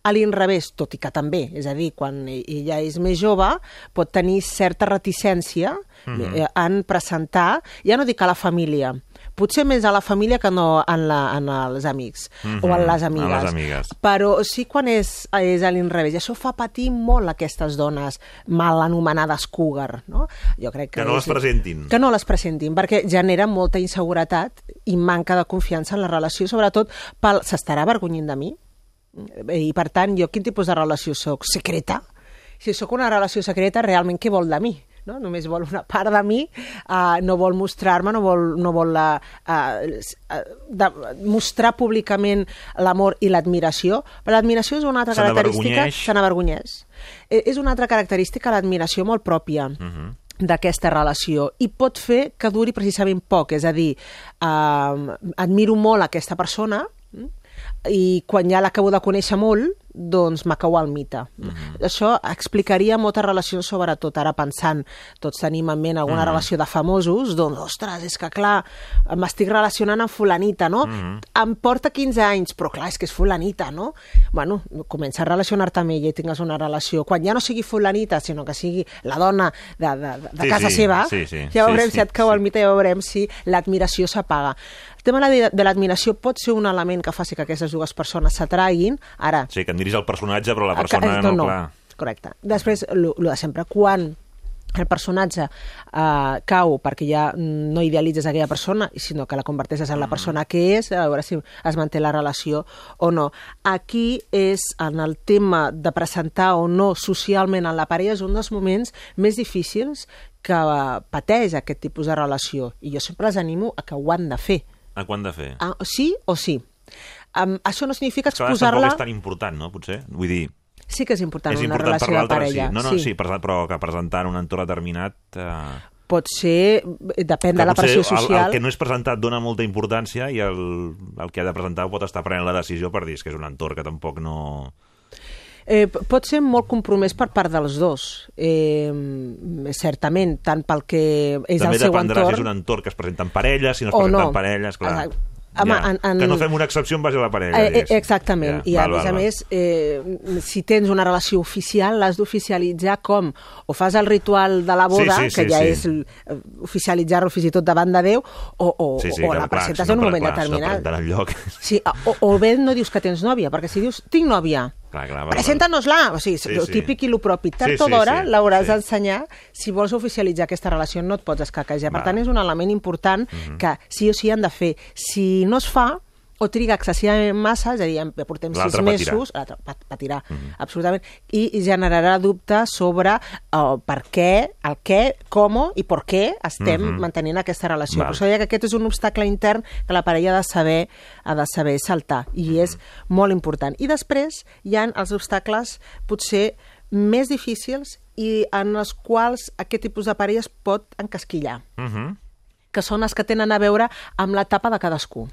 a l'inrevés, tot i que també. És a dir, quan ella és més jove, pot tenir certa reticència Mhm. eh, en presentar, ja no dic a la família, potser més a la família que no en, la, en els amics Mhm, o en les amigues. les amigues. Però sí quan és, és a l'inrevés. I això fa patir molt aquestes dones mal anomenades cougar. No? Jo crec que, Que no és- les presentin. Que no les presentin, perquè genera molta inseguretat i manca de confiança en la relació, sobretot pel s'estarà avergonyint de mi? I per tant, jo quin tipus de relació sóc? Secreta? Si sóc una relació secreta, realment què vol de mi? No? Només vol una part de mi, uh, no vol mostrar-me, no vol, no vol uh, uh, de, mostrar públicament l'amor i l'admiració. Però l'admiració és una altra Se característica... Se n'avergonyeix. Eh, És una altra característica, l'admiració molt pròpia Mhm. d'aquesta relació i pot fer que duri precisament poc, és a dir, eh, admiro molt aquesta persona mm, i quan ja l'acabo de conèixer molt, doncs m'acau el mite. Això explicaria moltes relacions, sobretot ara pensant, tots tenim en ment alguna Mhm. relació de famosos, doncs, ostres, és que clar, m'estic relacionant amb fulanita, no? Mhm. Em porta 15 anys, però clar, és que és fulanita, no? Bueno, comença a relacionar-te amb ella i tingues una relació. Quan ja no sigui fulanita, sinó que sigui la dona de, de, de Sí, casa sí, seva, sí, sí, ja sí, veurem sí, si et cau sí. el mite, ja veurem si l'admiració s'apaga. El tema de, l'admiració pot ser un element que faci que aquestes dues persones s'atraguin. Ara, Sí, que admiris el personatge, però la a- persona eh, no, clar. Correcte. Després, el de sempre, quan el personatge uh, cau perquè ja no idealitzes aquella persona, sinó que la converteixes en la persona que és, a veure si es manté la relació o no. Aquí és en el tema de presentar o no socialment en la parella, és un dels moments més difícils que pateix aquest tipus de relació. I jo sempre les animo a que ho han de fer. A quan de fer? Ah, sí o sí. Um, això no significa que exposar-la... és tan important, no, potser? Vull dir, Sí que és important és una important per relació de parella. sí. No, no, sí, però, però que presentar en un entorn determinat... Eh, Pot ser, depèn de la pressió el, social. el que no és presentat dona molta importància i el, el que ha de presentar pot estar prenent la decisió per dir "És que és un entorn que tampoc no... Eh, pot ser molt compromès per part dels dos, eh, certament, tant pel que és També el seu entorn... si és un entorn que es presenta en parelles, si no es O presenta no. en parelles, clar. Exacte. Home, ja. en- en- Que no fem una excepció en base a la parella, Eh, eh, exactament, Ja, i a val, més val, a més, eh, si tens una relació oficial, l'has d'oficialitzar com? O fas el ritual de la boda, Sí, sí, que sí, ja sí. és eh, oficialitzar-lo fins i tot davant de Déu, o, o, Sí, sí, o clar, la clar, presentes si en un no, moment clar, si no determinat. presenten enlloc. Sí, o, o bé no dius que tens nòvia, perquè si dius tinc nòvia, Clar, clar, presenta-nos-la, o sigui, Sí, sí, sí. típic i lo propi. Tard Sí, o sí, d'hora sí, l'hauràs sí. d'ensenyar. Si vols oficialitzar aquesta relació no et pots escaquejar. Per tant, és un element important Mhm. que sí o sí han de fer. Si no es fa, o triga excessivament massa, és a dir, ja portem sis L'altre patirà. mesos, l'altre pat- patirà, absolutament, i generarà dubtes sobre uh, per què, el què, com i per què estem Mhm. mantenint aquesta relació. Val. Per això deia que aquest és un obstacle intern que la parella ha de saber, ha de saber saltar, i és molt important. I després hi han els obstacles potser més difícils i en els quals aquest tipus de parella es pot encasquillar Mhm. que són els que tenen a veure amb l'etapa de cadascú.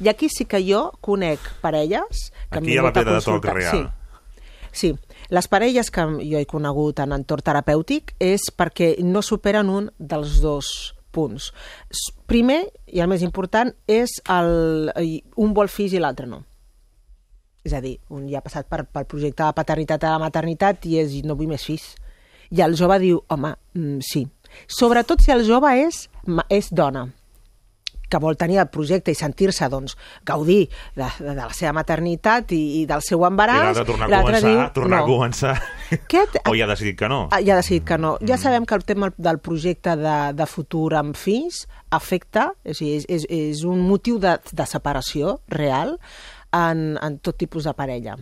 I aquí sí que jo conec parelles... Que Aquí hi ha la a pedra de consultar. real. Sí. sí, les parelles que jo he conegut en entorn terapèutic és perquè no superen un dels dos punts. Primer, i el més important, és el, un vol fills i l'altre no. És a dir, un ja ha passat per, pel projecte de paternitat a la maternitat i és no vull més fills. I el jove diu, home, mm, sí. Sobretot si el jove és, és dona que vol tenir el projecte i sentir-se doncs, gaudir de, de, de la seva maternitat i, i del seu I embaràs. l'altre tornar a començar, diu, tornar no. a començar. Aquest, O ja ha decidit que no. Ah, ja ha decidit que no. Ja sabem que el tema del projecte de, de futur amb fills afecta, és, és, és un motiu de, de separació real en, en tot tipus de parella.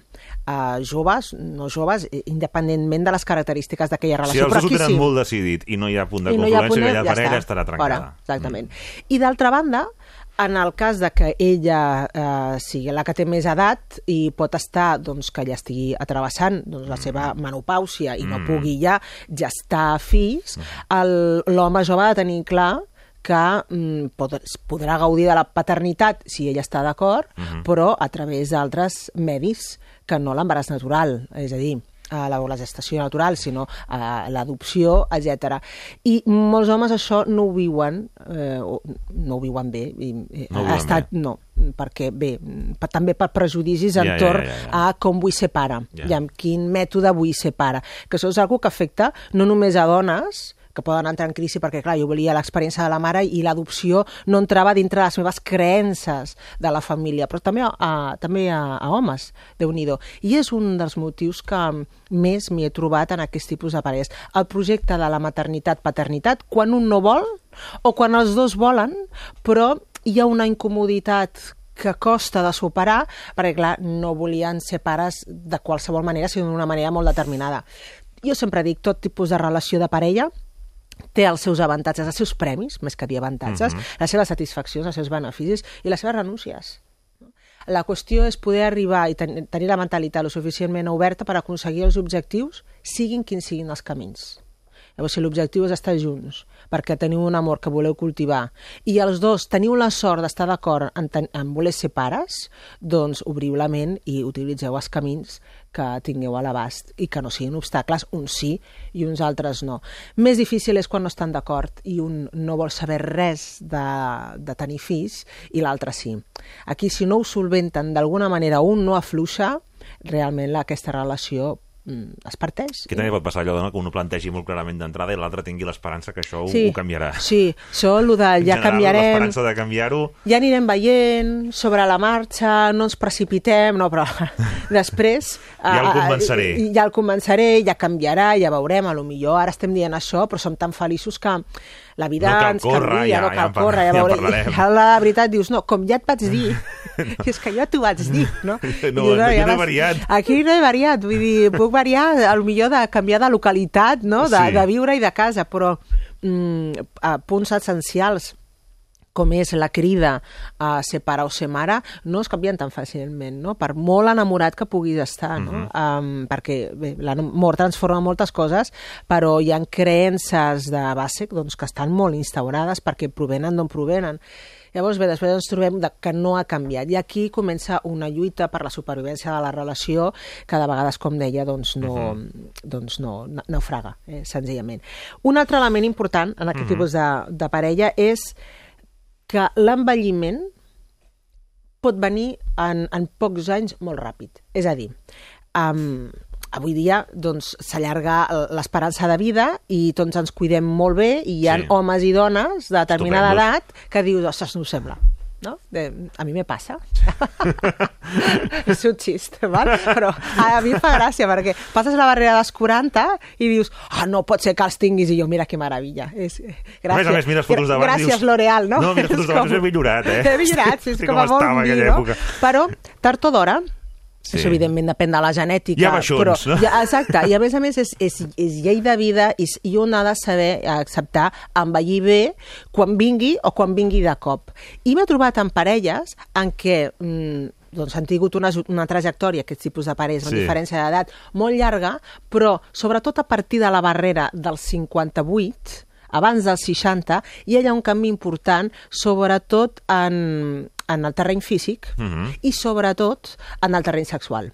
Uh, joves, no joves, independentment de les característiques d'aquella Si relació. els però dos ho tenen sí. molt decidit i no hi ha punt de I no confluència, punt, aquella ja parella està. estarà trencada. Fora, exactament. I d'altra banda, en el cas de que ella eh, sigui la que té més edat i pot estar doncs, que ja estigui atrevessant doncs, la seva menopàusia i no Mm. pugui ja gestar fills, el- l'home jove ha de tenir clar que mm, pod podrà gaudir de la paternitat si ella està d'acord, però a través d'altres medis que no l'embaràs natural, és a dir, a la, la gestació natural, sinó a l'adopció, etc. I molts homes això no ho viuen, eh, o- no ho viuen bé. I, i No ha estat, bé. no, perquè bé, per, també per prejudicis ja, entorn ja, ja. a com vull ser pare Ja. i amb quin mètode vull ser pare. Que això és una que afecta no només a dones, que poden entrar en crisi perquè, clar, jo volia l'experiència de la mare i l'adopció no entrava dintre de les meves creences de la família, però també a, també a, a homes, déu nhi I és un dels motius que més m'hi he trobat en aquest tipus de parelles. El projecte de la maternitat-paternitat, quan un no vol o quan els dos volen, però hi ha una incomoditat que costa de superar, perquè clar, no volien ser pares de qualsevol manera, sinó d'una manera molt determinada. Jo sempre dic, tot tipus de relació de parella té els seus avantatges, els seus premis, més que dir avantatges, les seves satisfaccions, els seus beneficis i les seves renúncies. La qüestió és poder arribar i ten tenir la mentalitat lo suficientment oberta per aconseguir els objectius, siguin quins siguin els camins. Llavors, si l'objectiu és estar junts, perquè teniu un amor que voleu cultivar, i els dos teniu la sort d'estar d'acord en, en voler ser pares, doncs obriu la ment i utilitzeu els camins que tingueu a l'abast i que no siguin obstacles, uns sí i uns altres no. Més difícil és quan no estan d'acord i un no vol saber res de, de tenir fills i l'altre sí. Aquí, si no ho solventen d'alguna manera, un no afluixa, realment aquesta relació es parteix. Que també pot passar allò no? que un ho plantegi molt clarament d'entrada i l'altre tingui l'esperança que això ho, Sí, ho canviarà. Sí, això, el de ja general, canviarem, L'esperança de canviar-ho... ja anirem veient sobre la marxa, no ens precipitem, no, però després... Ja el ah, ah, convenceré. i- Ja el convenceré, ja canviarà, ja veurem, a lo millor ara estem dient això, però som tan feliços que la vida No ens córrer, canvia, ja- no ja cal par- córrer, ja, ja parlarem. I la veritat dius, no, com ja et vaig dir, és que jo t'ho vaig dir, no? No, dius, aquí ja no he variat. Aquí no he variat, vull dir, puc variar, a lo millor de canviar de localitat, no? De, Sí. de viure i de casa, però mm, a punts essencials com és la crida a ser pare o ser mare, no es canvien tan fàcilment, no? Per molt enamorat que puguis estar, no? um, perquè bé, l'amor transforma moltes coses, però hi ha creences de base doncs, que estan molt instaurades perquè provenen d'on provenen. Llavors, bé, després ens trobem de que no ha canviat. I aquí comença una lluita per la supervivència de la relació que de vegades, com deia, doncs no, doncs no na- naufraga, eh, senzillament. Un altre element important en aquest tipus de, de parella és que l'envelliment pot venir en, en pocs anys molt ràpid. És a dir, um, avui dia doncs, s'allarga l'esperança de vida i tots ens cuidem molt bé i hi ha Sí. homes i dones de determinada edat que dius, ostres, no ho sembla. No? De, a mi me passa. és un xist, val? però a mi fa gràcia perquè passes la barrera dels 40 i dius, ah, no pot ser que els tinguis i jo, mira que meravella. És, gràcies. A més a més, mires fotos d'abans Gràcies, dius- L'Oreal, no? No, mires fotos d'abans com- has millorat, eh? He millorat, sí, és Sí, com, com a molt dir, aquella no? època. Però, tard o d'hora, Sí. això evidentment depèn de la genètica. Hi ha baixons, però, no? Ja, exacte, i a més a més és, és, és llei de vida i, i un ha de saber acceptar envellir bé quan vingui o quan vingui de cop. I m'he trobat en parelles en què mm, doncs han tingut una, una trajectòria, aquest tipus de parelles, amb Sí. diferència d'edat molt llarga, però sobretot a partir de la barrera dels 58, abans dels 60, hi ha un canvi important, sobretot en, en el terreny físic Mhm. i sobretot en el terreny sexual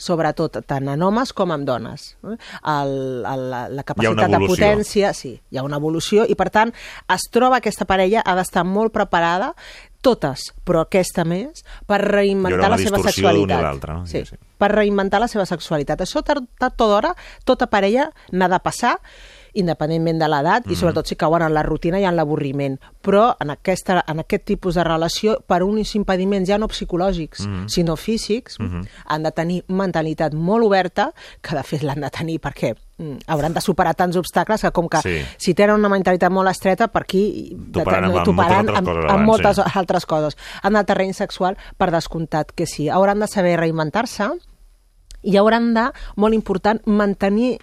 sobretot tant en homes com en dones. El, el, la, la capacitat de potència, sí, hi ha una evolució i per tant es troba aquesta parella ha d'estar molt preparada totes, però aquesta més, per reinventar la seva sexualitat. no? Sí, Sí, sí. per reinventar la seva sexualitat. Això tard, tard o d'hora, tota parella n'ha de passar independentment de l'edat Mhm. i sobretot si cauen en la rutina i en l'avorriment. Però en, aquesta, en aquest tipus de relació, per uns impediments ja no psicològics, Mhm. sinó físics, han de tenir mentalitat molt oberta, que de fet l'han de tenir perquè mm, hauran de superar tants obstacles que com que Sí. si tenen una mentalitat molt estreta, per aquí Toparan amb- amb toparan moltes altres amb, amb moltes sí. altres coses. En el terreny sexual, per descomptat que sí. Hauran de saber reinventar-se i hauran de, molt important, mantenir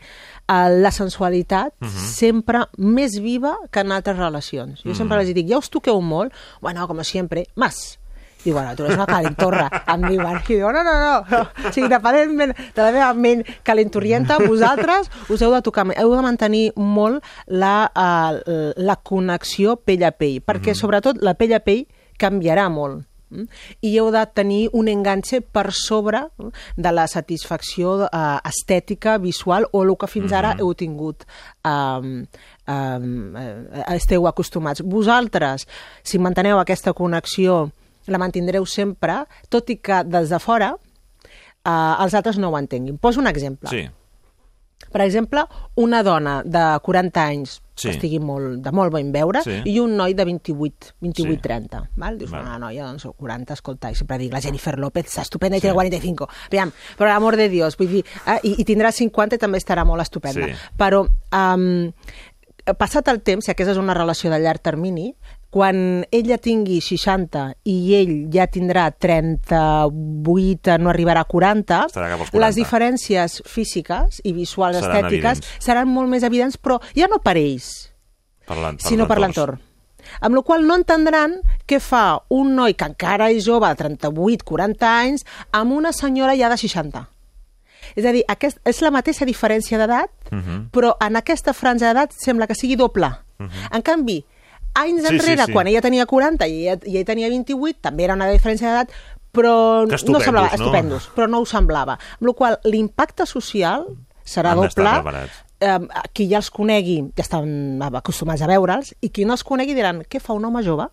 la sensualitat Mhm. sempre més viva que en altres relacions. Jo sempre Mhm. els dic, ja us toqueu molt? Bueno, com sempre, más. Diu, bueno, tu eres una calentorra, em diuen. I diu, no, no, no. O sigui, independentment de la meva ment calentorrienta, vosaltres us heu de tocar, heu de mantenir molt la, uh, la connexió pell a pell, perquè Mhm. sobretot la pell a pell canviarà molt. Mm? i heu de tenir un enganxe per sobre mm, de la satisfacció eh, estètica, visual o el que fins ara Mhm. heu tingut um, eh, esteu acostumats. Vosaltres, si manteneu aquesta connexió, la mantindreu sempre, tot i que des de fora eh, els altres no ho entenguin. Poso un exemple. Sí. Per exemple, una dona de 40 anys Sí. que estigui molt, de molt ben veure Sí. i un noi de 28, 28 Sí. 30. Val? Dius, Val. una noia, doncs, 40, escolta, i sempre dic, la Jennifer López està estupenda i Sí. té 45. Aviam, per l'amor de Dios, vull dir, eh, i, i tindrà 50 i també estarà molt estupenda. Sí. Però, um, passat el temps, si aquesta és una relació de llarg termini, quan ella tingui 60 i ell ja tindrà 38, no arribarà a 40, Estarà cap als 40. les diferències físiques i visuals Seran estètiques evidents. seran molt més evidents, però ja no per ells, Per sinó per l'entorn. Amb la qual no entendran què fa un noi que encara és jove, de 38-40 anys, amb una senyora ja de 60. És a dir, aquest, és la mateixa diferència d'edat, Mhm. però en aquesta franja d'edat sembla que sigui doble. En canvi, anys Sí, sí, enrere, sí. quan ella tenia 40 i ella, i ell tenia 28, també era una diferència d'edat, però no semblava, no? estupendos, però no ho semblava. Amb la qual l'impacte social serà Han doble. Eh, qui ja els conegui, ja estan acostumats a veure'ls, i qui no els conegui diran, què fa un home jove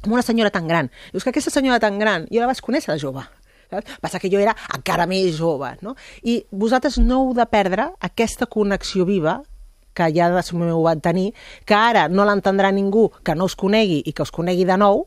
amb una senyora tan gran? Dius que aquesta senyora tan gran, jo la vaig conèixer de jove. Saps? Passa que jo era encara més jove, no? I vosaltres no heu de perdre aquesta connexió viva que ja de ho van tenir, que ara no l'entendrà ningú que no us conegui i que us conegui de nou,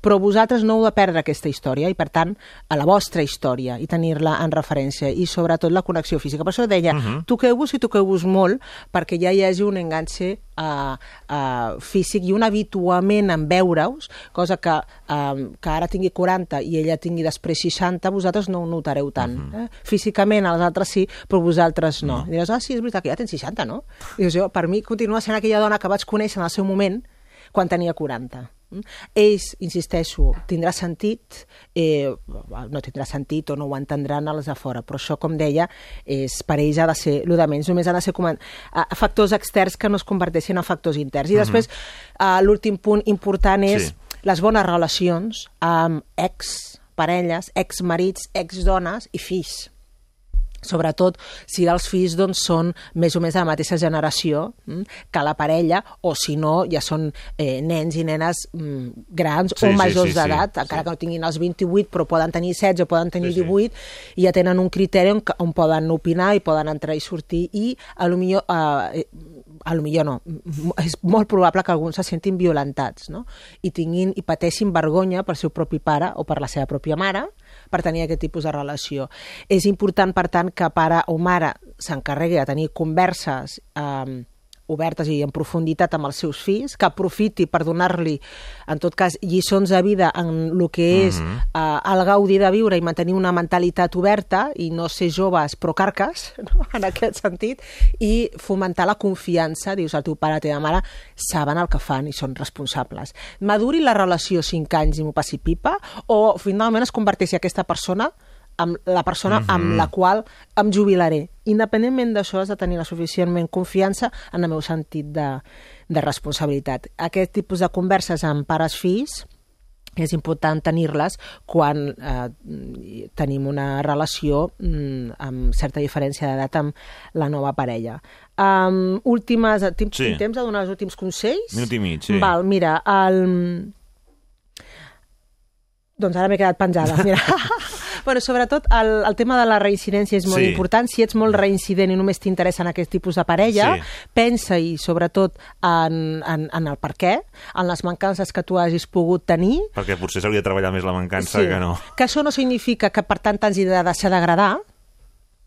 però vosaltres no heu de perdre aquesta història i, per tant, a la vostra història i tenir-la en referència i, sobretot, la connexió física. Per això deia, uh -huh. toqueu-vos i toqueu-vos molt perquè ja hi hagi un enganxe uh, uh, físic i un habituament en veure-us, cosa que, uh, que ara tingui 40 i ella tingui després 60, vosaltres no ho notareu tant. Uh -huh. eh? Físicament, els altres sí, però vosaltres no. I diràs, ah, sí, és veritat que ja tens 60, no? I dius, jo, per mi continua sent aquella dona que vaig conèixer en el seu moment quan tenia 40. Mm? Ells, insisteixo, tindrà sentit, eh, no tindrà sentit o no ho entendran els de fora, però això, com deia, és, per ells ha de ser, el de menys, només han de ser coman- a, factors externs que no es converteixin en factors interns. I després, eh, l'últim punt important és Sí. les bones relacions amb ex parelles, ex marits, ex dones i fills sobretot si els fills doncs, són més o més de la mateixa generació mm, que la parella, o si no, ja són eh, nens i nenes mm, grans Sí, o sí, majors sí, sí, d'edat, encara sí. que no tinguin els 28, però poden tenir 16 o poden tenir Sí, sí. 18, i ja tenen un criteri on, on poden opinar i poden entrar i sortir, i a lo millor... Eh, a lo millor no, és molt probable que alguns se sentin violentats, no? I tinguin i pateixin vergonya per seu propi pare o per la seva pròpia mare per tenir aquest tipus de relació. És important, per tant, que pare o mare s'encarregui de tenir converses eh, obertes i en profunditat amb els seus fills, que aprofiti per donar-li, en tot cas, lliçons de vida en el que és Mhm. eh, el gaudi de viure i mantenir una mentalitat oberta i no ser joves però carques, no? en aquest sentit, i fomentar la confiança, dius, el teu pare, la teva mare, saben el que fan i són responsables. Maduri la relació 5 anys i m'ho passi pipa, o finalment es converteixi aquesta persona amb la persona mm -hmm. amb la qual em jubilaré. Independentment d'això, has de tenir la suficientment confiança en el meu sentit de, de responsabilitat. Aquest tipus de converses amb pares-fills és important tenir-les quan eh, tenim una relació mm, amb certa diferència d'edat amb la nova parella. Um, últimes, tinc, Sí. tinc temps de donar els últims consells? Minut i mig, sí. Val, mira, el... Doncs ara m'he quedat penjada. Mira. bueno, sobretot el, el tema de la reincidència és molt Sí. important. Si ets molt reincident i només t'interessen aquest tipus de parella, Sí. pensa-hi sobretot en, en, en el per què, en les mancances que tu hagis pogut tenir, Perquè potser s'hauria de treballar més la mancança que no. que això no significa que per tant t'hagi de deixar d'agradar,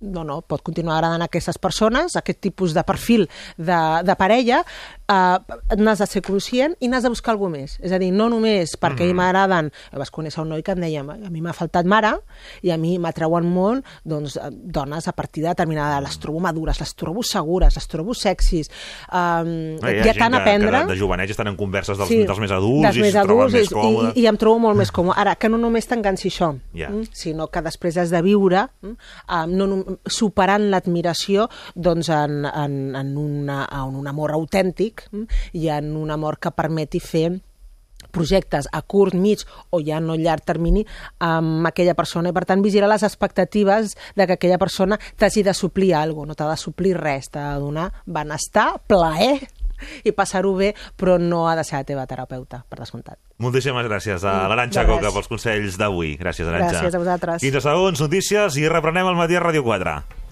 no, no, pot continuar agradant a aquestes persones, aquest tipus de perfil de, de parella, eh, n'has de ser conscient i n'has de buscar alguna més. És a dir, no només perquè mm. m'agraden... Vas conèixer un noi que em deia a mi m'ha faltat mare i a mi m'atreuen molt doncs, eh, dones a partir de determinada... Les trobo madures, les trobo segures, les trobo sexis. Um, no, hi ha, hi ha tant a aprendre... Que de, de jovenet estan en converses dels, sí, dels més adults dels i més adults, més còmodes. I, I em trobo molt més còmode. Ara, que no només t'enganci això, yeah. mm, sinó que després has de viure um, no, superant l'admiració doncs, en, en, en, una, en un amor autèntic mm, i en un amor que permeti fer projectes a curt, mig o ja no llarg termini amb aquella persona i per tant vigilar les expectatives de que aquella persona t'hagi de suplir alguna no t'ha de suplir res, t'ha de donar benestar, plaer i passar-ho bé, però no ha de ser la teva terapeuta, per descomptat. Moltíssimes gràcies a l'Aranxa Coca pels consells d'avui. Gràcies, Aranxa. Gràcies a vosaltres. 15 segons, notícies i reprenem el matí a Ràdio 4.